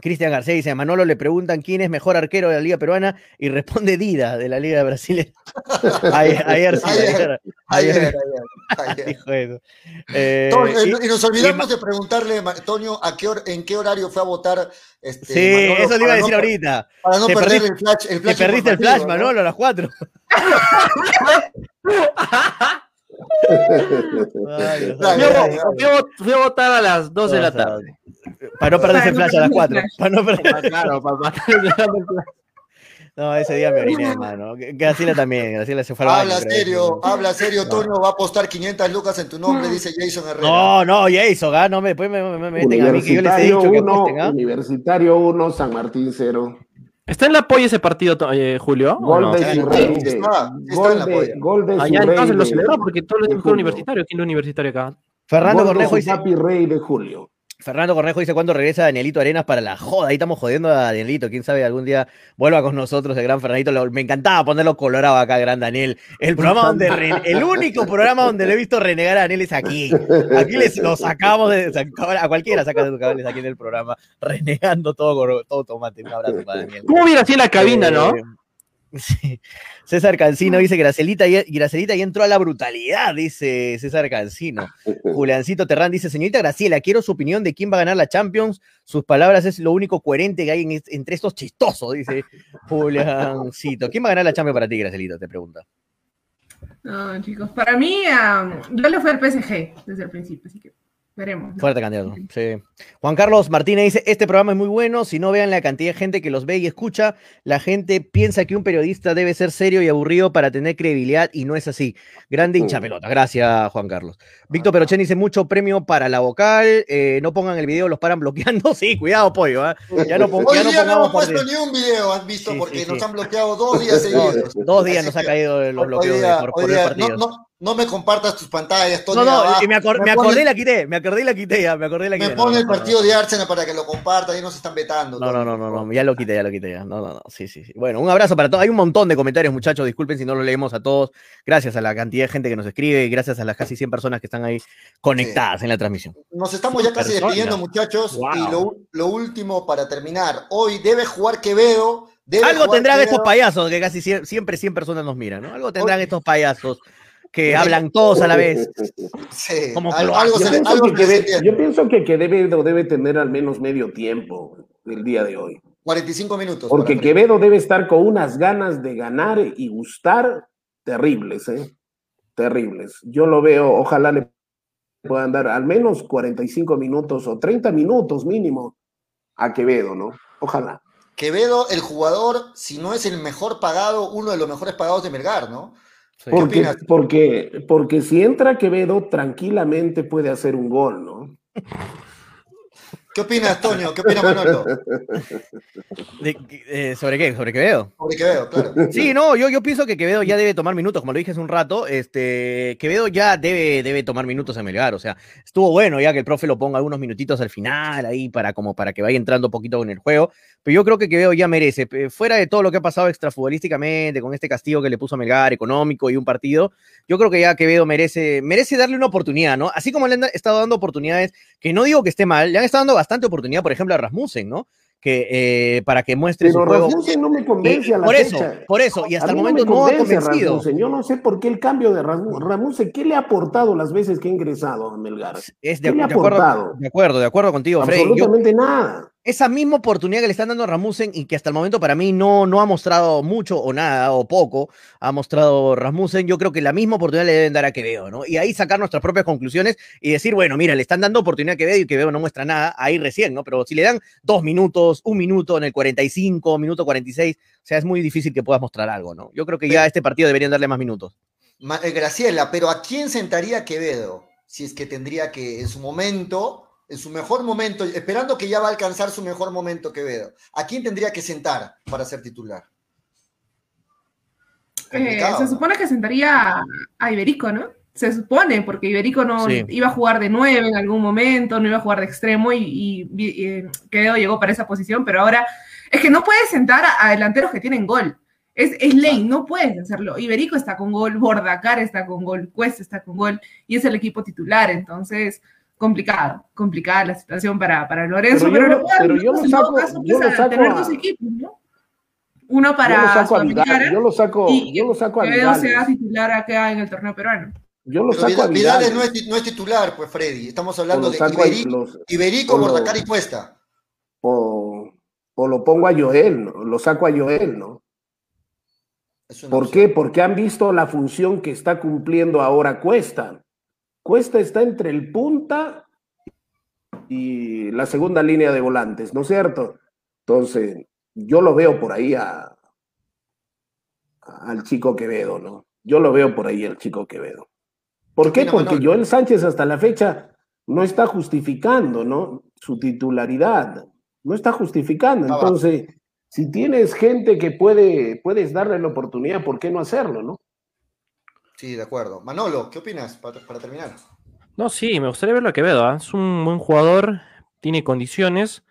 Cristian García dice, a Manolo le preguntan quién es mejor arquero de la Liga Peruana y responde Dida de la Liga de Brasil. [laughs] ayer, ayer, sí, Ayer, ayer, Ayer, ayer ayer, ayer. dijo eso. Eh, y- y, nos olvidamos de preguntarle, Toño, a qué hor- en qué horario fue a votar. Este, sí, Manolo, eso le iba a decir no- ahorita. Para no Te perder perdiste- el flash. El Te flash perdiste el flash, ¿no? Manolo, a las 4. [laughs] Ay, Fui a, dale, vo- dale. fui a vo- fui a votar a las 2 de la tarde. Para no perderse el flash a las perderse 4. el flash. Para no perder- Ah, Claro, para matar No, ese día me oriné, hermano. Graciela también, Graciela se fue al. Habla serio, habla serio, Toño va a apostar 500 lucas en tu nombre, dice Jason Herrera. No, no, Jason, ah, no me, después me, me- me meten a mí que yo les he Universitario dicho que 1, apuesten, ¿ah? Universitario 1, San Martín 0. ¿Está en la polla ese partido, eh, Julio? ¿o Gol no? de Sí, está, en la de, polla. gol de Ah, ya, entonces lo celebró porque todo el mundo Julio. universitario. ¿Quién es universitario acá? Fernando Cornejo dice, papi Rey de Julio. Fernando Cornejo dice cuándo regresa Danielito Arenas para la joda. Ahí estamos jodiendo a Danielito. Quién sabe, algún día vuelva con nosotros el gran Fernandito. Lo- me encantaba ponerlo colorado acá, gran Daniel. El programa donde re- el único programa donde le he visto renegar a Daniel es aquí. Aquí les lo sacamos de a cualquiera saca de tus cables aquí en el programa, renegando todo todo tomate. Un abrazo para Daniel. ¿Cómo hubiera sido la cabina, no? Eh, [laughs] sí. César Cancino dice Gracelita ya, Gracelita ya entró a la brutalidad, dice César Cancino. [laughs] Juliancito Terrán dice, señorita Graciela, quiero su opinión de quién va a ganar la Champions. Sus palabras es lo único coherente que hay en entre estos chistosos, dice Juliancito. ¿Quién va a ganar la Champions para ti, Gracelita? Te pregunta. No, chicos, para mí, yo le fui al PSG desde el principio, así que veremos. ¿no? Fuerte candidato. Sí. Juan Carlos Martínez dice, este programa es muy bueno, si no vean la cantidad de gente que los ve y escucha, la gente piensa que un periodista debe ser serio y aburrido para tener credibilidad y no es así. Grande hincha pelota. Gracias, Juan Carlos. Víctor Perochen dice, mucho premio para la vocal, eh, no pongan el video, los paran bloqueando. [laughs] Sí, cuidado, pollo. ¿ah? Ya no, Hoy ya no día no pongamos hemos puesto ni un video, has visto, Sí, porque sí, nos han bloqueado dos días [laughs] Dos, seguidos. dos días Así nos ha caído los bloqueos de- día- por, por día partidos. no, no- No me compartas tus pantallas, Tony. No, no, y me, acor- Me me acordé pone- y la quité, me acordé y la quité ya, me acordé y la Me quité. pone No, el no, partido de Arsenal para que lo comparta, ahí nos están vetando. No, no, no, no, no, ya lo quité, ya lo quité ya. No, no, no, sí, sí, sí. Bueno, un abrazo para todos. Hay un montón de comentarios, muchachos, disculpen si no lo leemos a todos. Gracias a la cantidad de gente que nos escribe y gracias a las casi 100 personas que están ahí conectadas en la transmisión. Nos estamos ya casi despidiendo, muchachos. Wow. Y lo, lo último para terminar. Hoy debe jugar Quevedo. Algo tendrán Quevedo. estos payasos que casi sie- siempre 100 personas nos miran, ¿no? Algo tendrán estos payasos que hablan todos a la vez. Sí, Como algo Yo se le- pienso, algo que entiende. yo pienso que Quevedo debe tener al menos medio tiempo el día de hoy. 45 minutos. Porque Quevedo debe estar con unas ganas de ganar y gustar terribles, ¿eh? Terribles. Yo lo veo, ojalá le puedan dar al menos 45 minutos o 30 minutos mínimo a Quevedo, ¿no? Ojalá. Quevedo, el jugador, si no es el mejor pagado, uno de los mejores pagados de Melgar, ¿no? Sí. ¿Qué Porque, opinas? porque, porque si entra Quevedo, tranquilamente puede hacer un gol, ¿no? ¿Qué opinas, Toño? ¿Qué opina Manolo? De- eh, ¿Sobre qué? ¿Sobre Quevedo? Sobre Quevedo, claro. Sí, no, yo, yo pienso que Quevedo ya debe tomar minutos, como lo dije hace un rato, este, Quevedo ya debe, debe tomar minutos en Melgar, o sea, estuvo bueno ya que el profe lo ponga algunos minutitos al final ahí para como para que vaya entrando un poquito en el juego, pero yo creo que Quevedo ya merece, fuera de todo lo que ha pasado extrafutbolísticamente, con este castigo que le puso a Melgar, económico y un partido, yo creo que ya Quevedo merece, merece darle una oportunidad, ¿no? Así como le han estado dando oportunidades, que no digo que esté mal, le han estado dando bastante oportunidad, por ejemplo, a Rasmussen, ¿no? Que eh, para que muestre Pero su juego. Rasmussen no me Y convence a la por eso, por eso, y hasta el momento me no, ha convence convencido. Rasmussen. Yo no sé por qué el cambio de Rasmussen. Rasmussen, ¿qué le ha aportado las veces que ha ingresado a Melgar? Es de, ¿Qué le ha de acuerdo, de acuerdo, de acuerdo contigo. Yo- Absolutamente nada. Esa misma oportunidad que le están dando a Rasmussen y que hasta el momento para mí no, no ha mostrado mucho o nada o poco, ha mostrado Rasmussen, yo creo que la misma oportunidad le deben dar a Quevedo, ¿no? Y ahí sacar nuestras propias conclusiones y decir, bueno, mira, le están dando oportunidad a Quevedo y Quevedo no muestra nada, ahí recién, ¿no? Pero si le dan dos minutos, un minuto en el 45, minuto 46, o sea, es muy difícil que puedas mostrar algo, ¿no? Yo creo que ya a este partido deberían darle más minutos. Eh, Graciela, pero ¿a quién sentaría Quevedo? Si es que tendría que, en su momento, en su mejor momento, esperando que ya va a alcanzar su mejor momento Quevedo, ¿a quién tendría que sentar para ser titular? Eh, se supone que sentaría a, Iberico, ¿no? Se supone, porque Iberico no Sí. iba a jugar de nueve en algún momento, no iba a jugar de extremo y, y- y, eh, Quevedo llegó para esa posición, pero ahora es que no puedes sentar a, a delanteros que tienen gol. Es, es ley, no puedes hacerlo. Iberico está con gol, Bordacar está con gol, Cuesta está con gol y es el equipo titular, entonces complicado, complicada la situación para, para Lorenzo, Pero yo pero, yo lo saco- yo pues, lo saco tener a- dos equipos, ¿no? Uno yo lo para saco a Vidal, Sudamericana yo lo saco, y yo lo saco a Quevedo sea Vidal. titular acá en el torneo peruano. Yo lo saco a Vidal, Vidal Vidal. no, es, no es titular, pues Freddy. Estamos hablando de Iberico, los- Iberico y Cuesta. o, o lo pongo a Joel, ¿no? lo saco a Joel, ¿no? ¿Por opción. qué? Porque han visto la función que está cumpliendo ahora Cuesta. Cuesta está entre el punta y la segunda línea de volantes, ¿no es cierto? Entonces, yo lo veo por ahí a, al chico Quevedo, ¿no? Yo lo veo por ahí al chico Quevedo. ¿Por qué? Porque? Joel Sánchez hasta la fecha no está justificando, ¿no? Su titularidad. No está justificando. Entonces, si tienes gente que puede, puedes darle la oportunidad, ¿por qué no hacerlo, no? Sí, de acuerdo. Manolo, ¿qué opinas para, para terminar? No, sí, me gustaría verlo a Quevedo. ¿ah? Es un buen jugador, tiene condiciones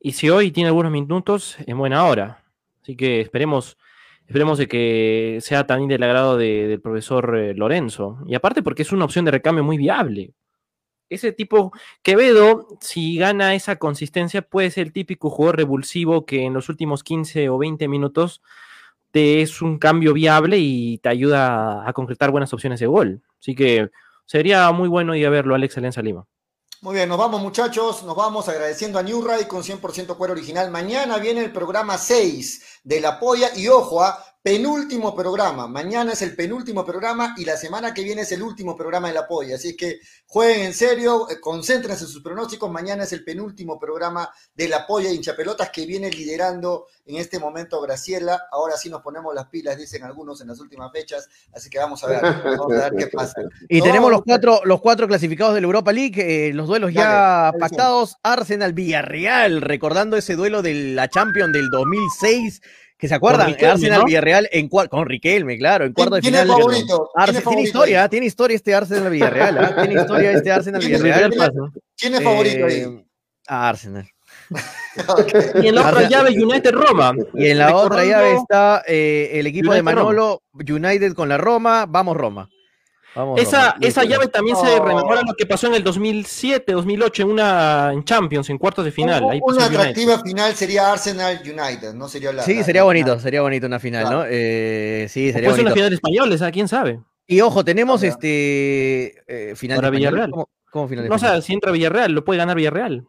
y si hoy tiene algunos minutos, en buena hora. Así que esperemos, esperemos de que sea también del agrado de- del profesor eh, Lorenzo. Y aparte porque es una opción de recambio muy viable. Ese tipo, Quevedo, si gana esa consistencia, puede ser el típico jugador revulsivo que en los últimos 15 o 20 minutos te es un cambio viable y te ayuda a concretar buenas opciones de gol. Así que sería muy bueno ir a verlo, Alex Alianza Lima. Muy bien, nos vamos muchachos, nos vamos agradeciendo a New Ray con 100% cuero original. Mañana viene el programa 6 de La Polla y ojo, a penúltimo programa. Mañana es el penúltimo programa y la semana que viene es el último programa de La Polla. Así que jueguen en serio, eh, concéntrense en sus pronósticos. Mañana es el penúltimo programa de La Polla hinchapelotas que viene liderando en este momento Graciela. Ahora sí nos ponemos las pilas, dicen algunos en las últimas fechas. Así que vamos a ver, vamos a ver qué pasa. Y No, tenemos los no, cuatro, los cuatro clasificados de la Europa League, eh, los duelos ya dale, pactados, Arsenal Villarreal, recordando ese duelo de la Champions del 2006 Que se acuerdan, Riquelme, Arsenal ¿no? Villarreal en con Riquelme, claro, en cuarto de ¿Quién es final. favorito? ¿Quién Arsenal- es tiene favorito historia, ahí? tiene historia este Arsenal Villarreal, ¿ah? tiene historia este [laughs] Arsenal ¿Quién es Villarreal. ¿Quién es favorito ahí? Eh, a Arsenal. [laughs] Y en la otra Arsenal- llave, United Roma. Y en la otra llave está eh, el equipo de Manolo, United con la Roma, vamos Roma. Vamos Esa, esa llave también se No. rememora lo que pasó en el 2007, 2008 en una en Champions, en cuartos de final. Ahí Una United. atractiva final sería Arsenal United, no sería la. Sí, la- sería la- bonito, sería bonito una final, Claro. ¿no? Eh, sí, sería ser una bonito. final española, ¿quién sabe? Y ojo, tenemos Claro. este eh, final Para española. Villarreal. ¿Cómo, cómo final No, o sea, si entra Villarreal, lo puede ganar Villarreal.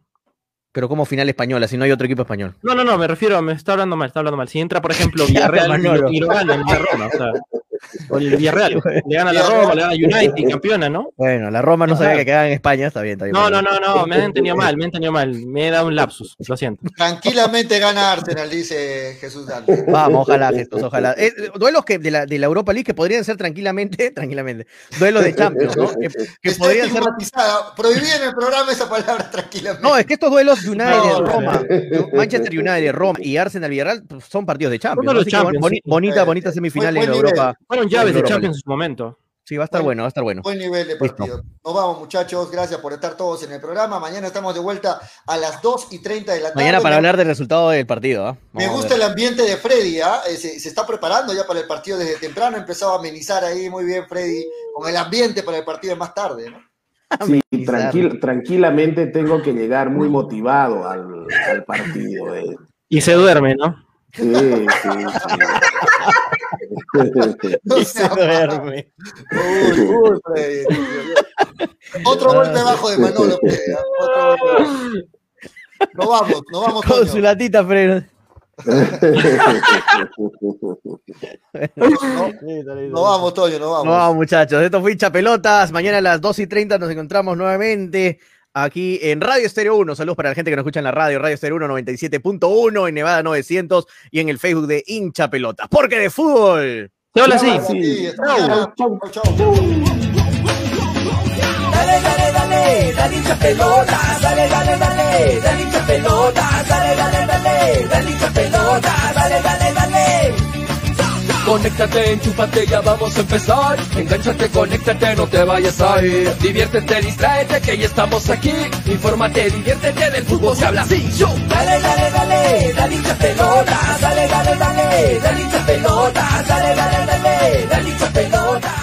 Pero como final española, si no hay otro equipo español. No, no, no, me refiero, me está hablando mal, está hablando mal. Si entra, por ejemplo, [laughs] Villarreal y lo, y lo gana en Roma, o sea, o el Villarreal, [laughs] le gana a la Roma, le gana a United y [laughs] campeona, ¿no? Bueno, la Roma no sabía que quedaba en España, está bien, está bien. No, no, no, no, me han entendido mal, me han entendido mal, me he dado un lapsus, lo siento. Tranquilamente gana Arsenal, dice Jesús Dante. Vamos, ojalá, Jesús, ojalá. Eh, duelos que de la, de la Europa League que podrían ser tranquilamente, [laughs] tranquilamente, duelos de Champions, ¿no? Que, podrían ser. Prohibida en el programa esa palabra tranquilamente. No, es que estos duelos United, No, Roma, Manchester United, Roma y Arsenal Villarreal pues, son partidos de Champions. Son ¿no? los que, Champions, sí. bonita, bonita semifinal en nivel. Fueron llaves de Champions en su momento. Sí, va a estar Buen- bueno, va a estar bueno. Buen nivel de Listo. partido. Nos vamos, muchachos. Gracias por estar todos en el programa. Mañana estamos de vuelta a las 2 y 30 de la tarde. Mañana para hablar del resultado del partido. ¿ah? Me gusta el ambiente de Freddy, ¿ah? Eh, se, se está preparando ya para el partido desde temprano. Empezó a amenizar ahí muy bien Freddy con el ambiente para el partido de más tarde, ¿no? [laughs] Sí, tranquil- tranquilamente tengo que llegar muy motivado al, al partido. eh. Y se duerme, ¿no? Sí, sí, sí. No Y se duerme. Uy, uy, Freddy. Otro golpe bajo de Manolo, Freddy, bajo. Nos vamos, nos vamos. Con su latita, Fred. [laughs] Nos vamos, Toño, nos vamos. No, vamos, muchachos. Esto fue Hincha Pelotas. Mañana a las 2 y 30 nos encontramos nuevamente aquí en Radio Estéreo 1. Saludos para la gente que nos escucha en la radio, Radio Estéreo 1 97.1, en Nevada 900 y en el Facebook de Hincha Pelotas. Porque de fútbol. Se habla así. Chau, Chau, chau. Dale, dale, dale, dale hincha pelota, dale, dale, dale, dale hincha pelota, dale, dale, dale, dale hincha pelota, dale, dale, dale. Conéctate, enchúfate, ya vamos a empezar. Engánchate, conéctate, no te vayas a ir. Diviértete, distráete, que ya estamos aquí. Infórmate, diviértete, del fútbol se habla así. Yo. Dale, dale, dale, dale hincha pelota, dale, dale, dale, dale hincha pelota, dale, dale, dale, dale hincha pelota.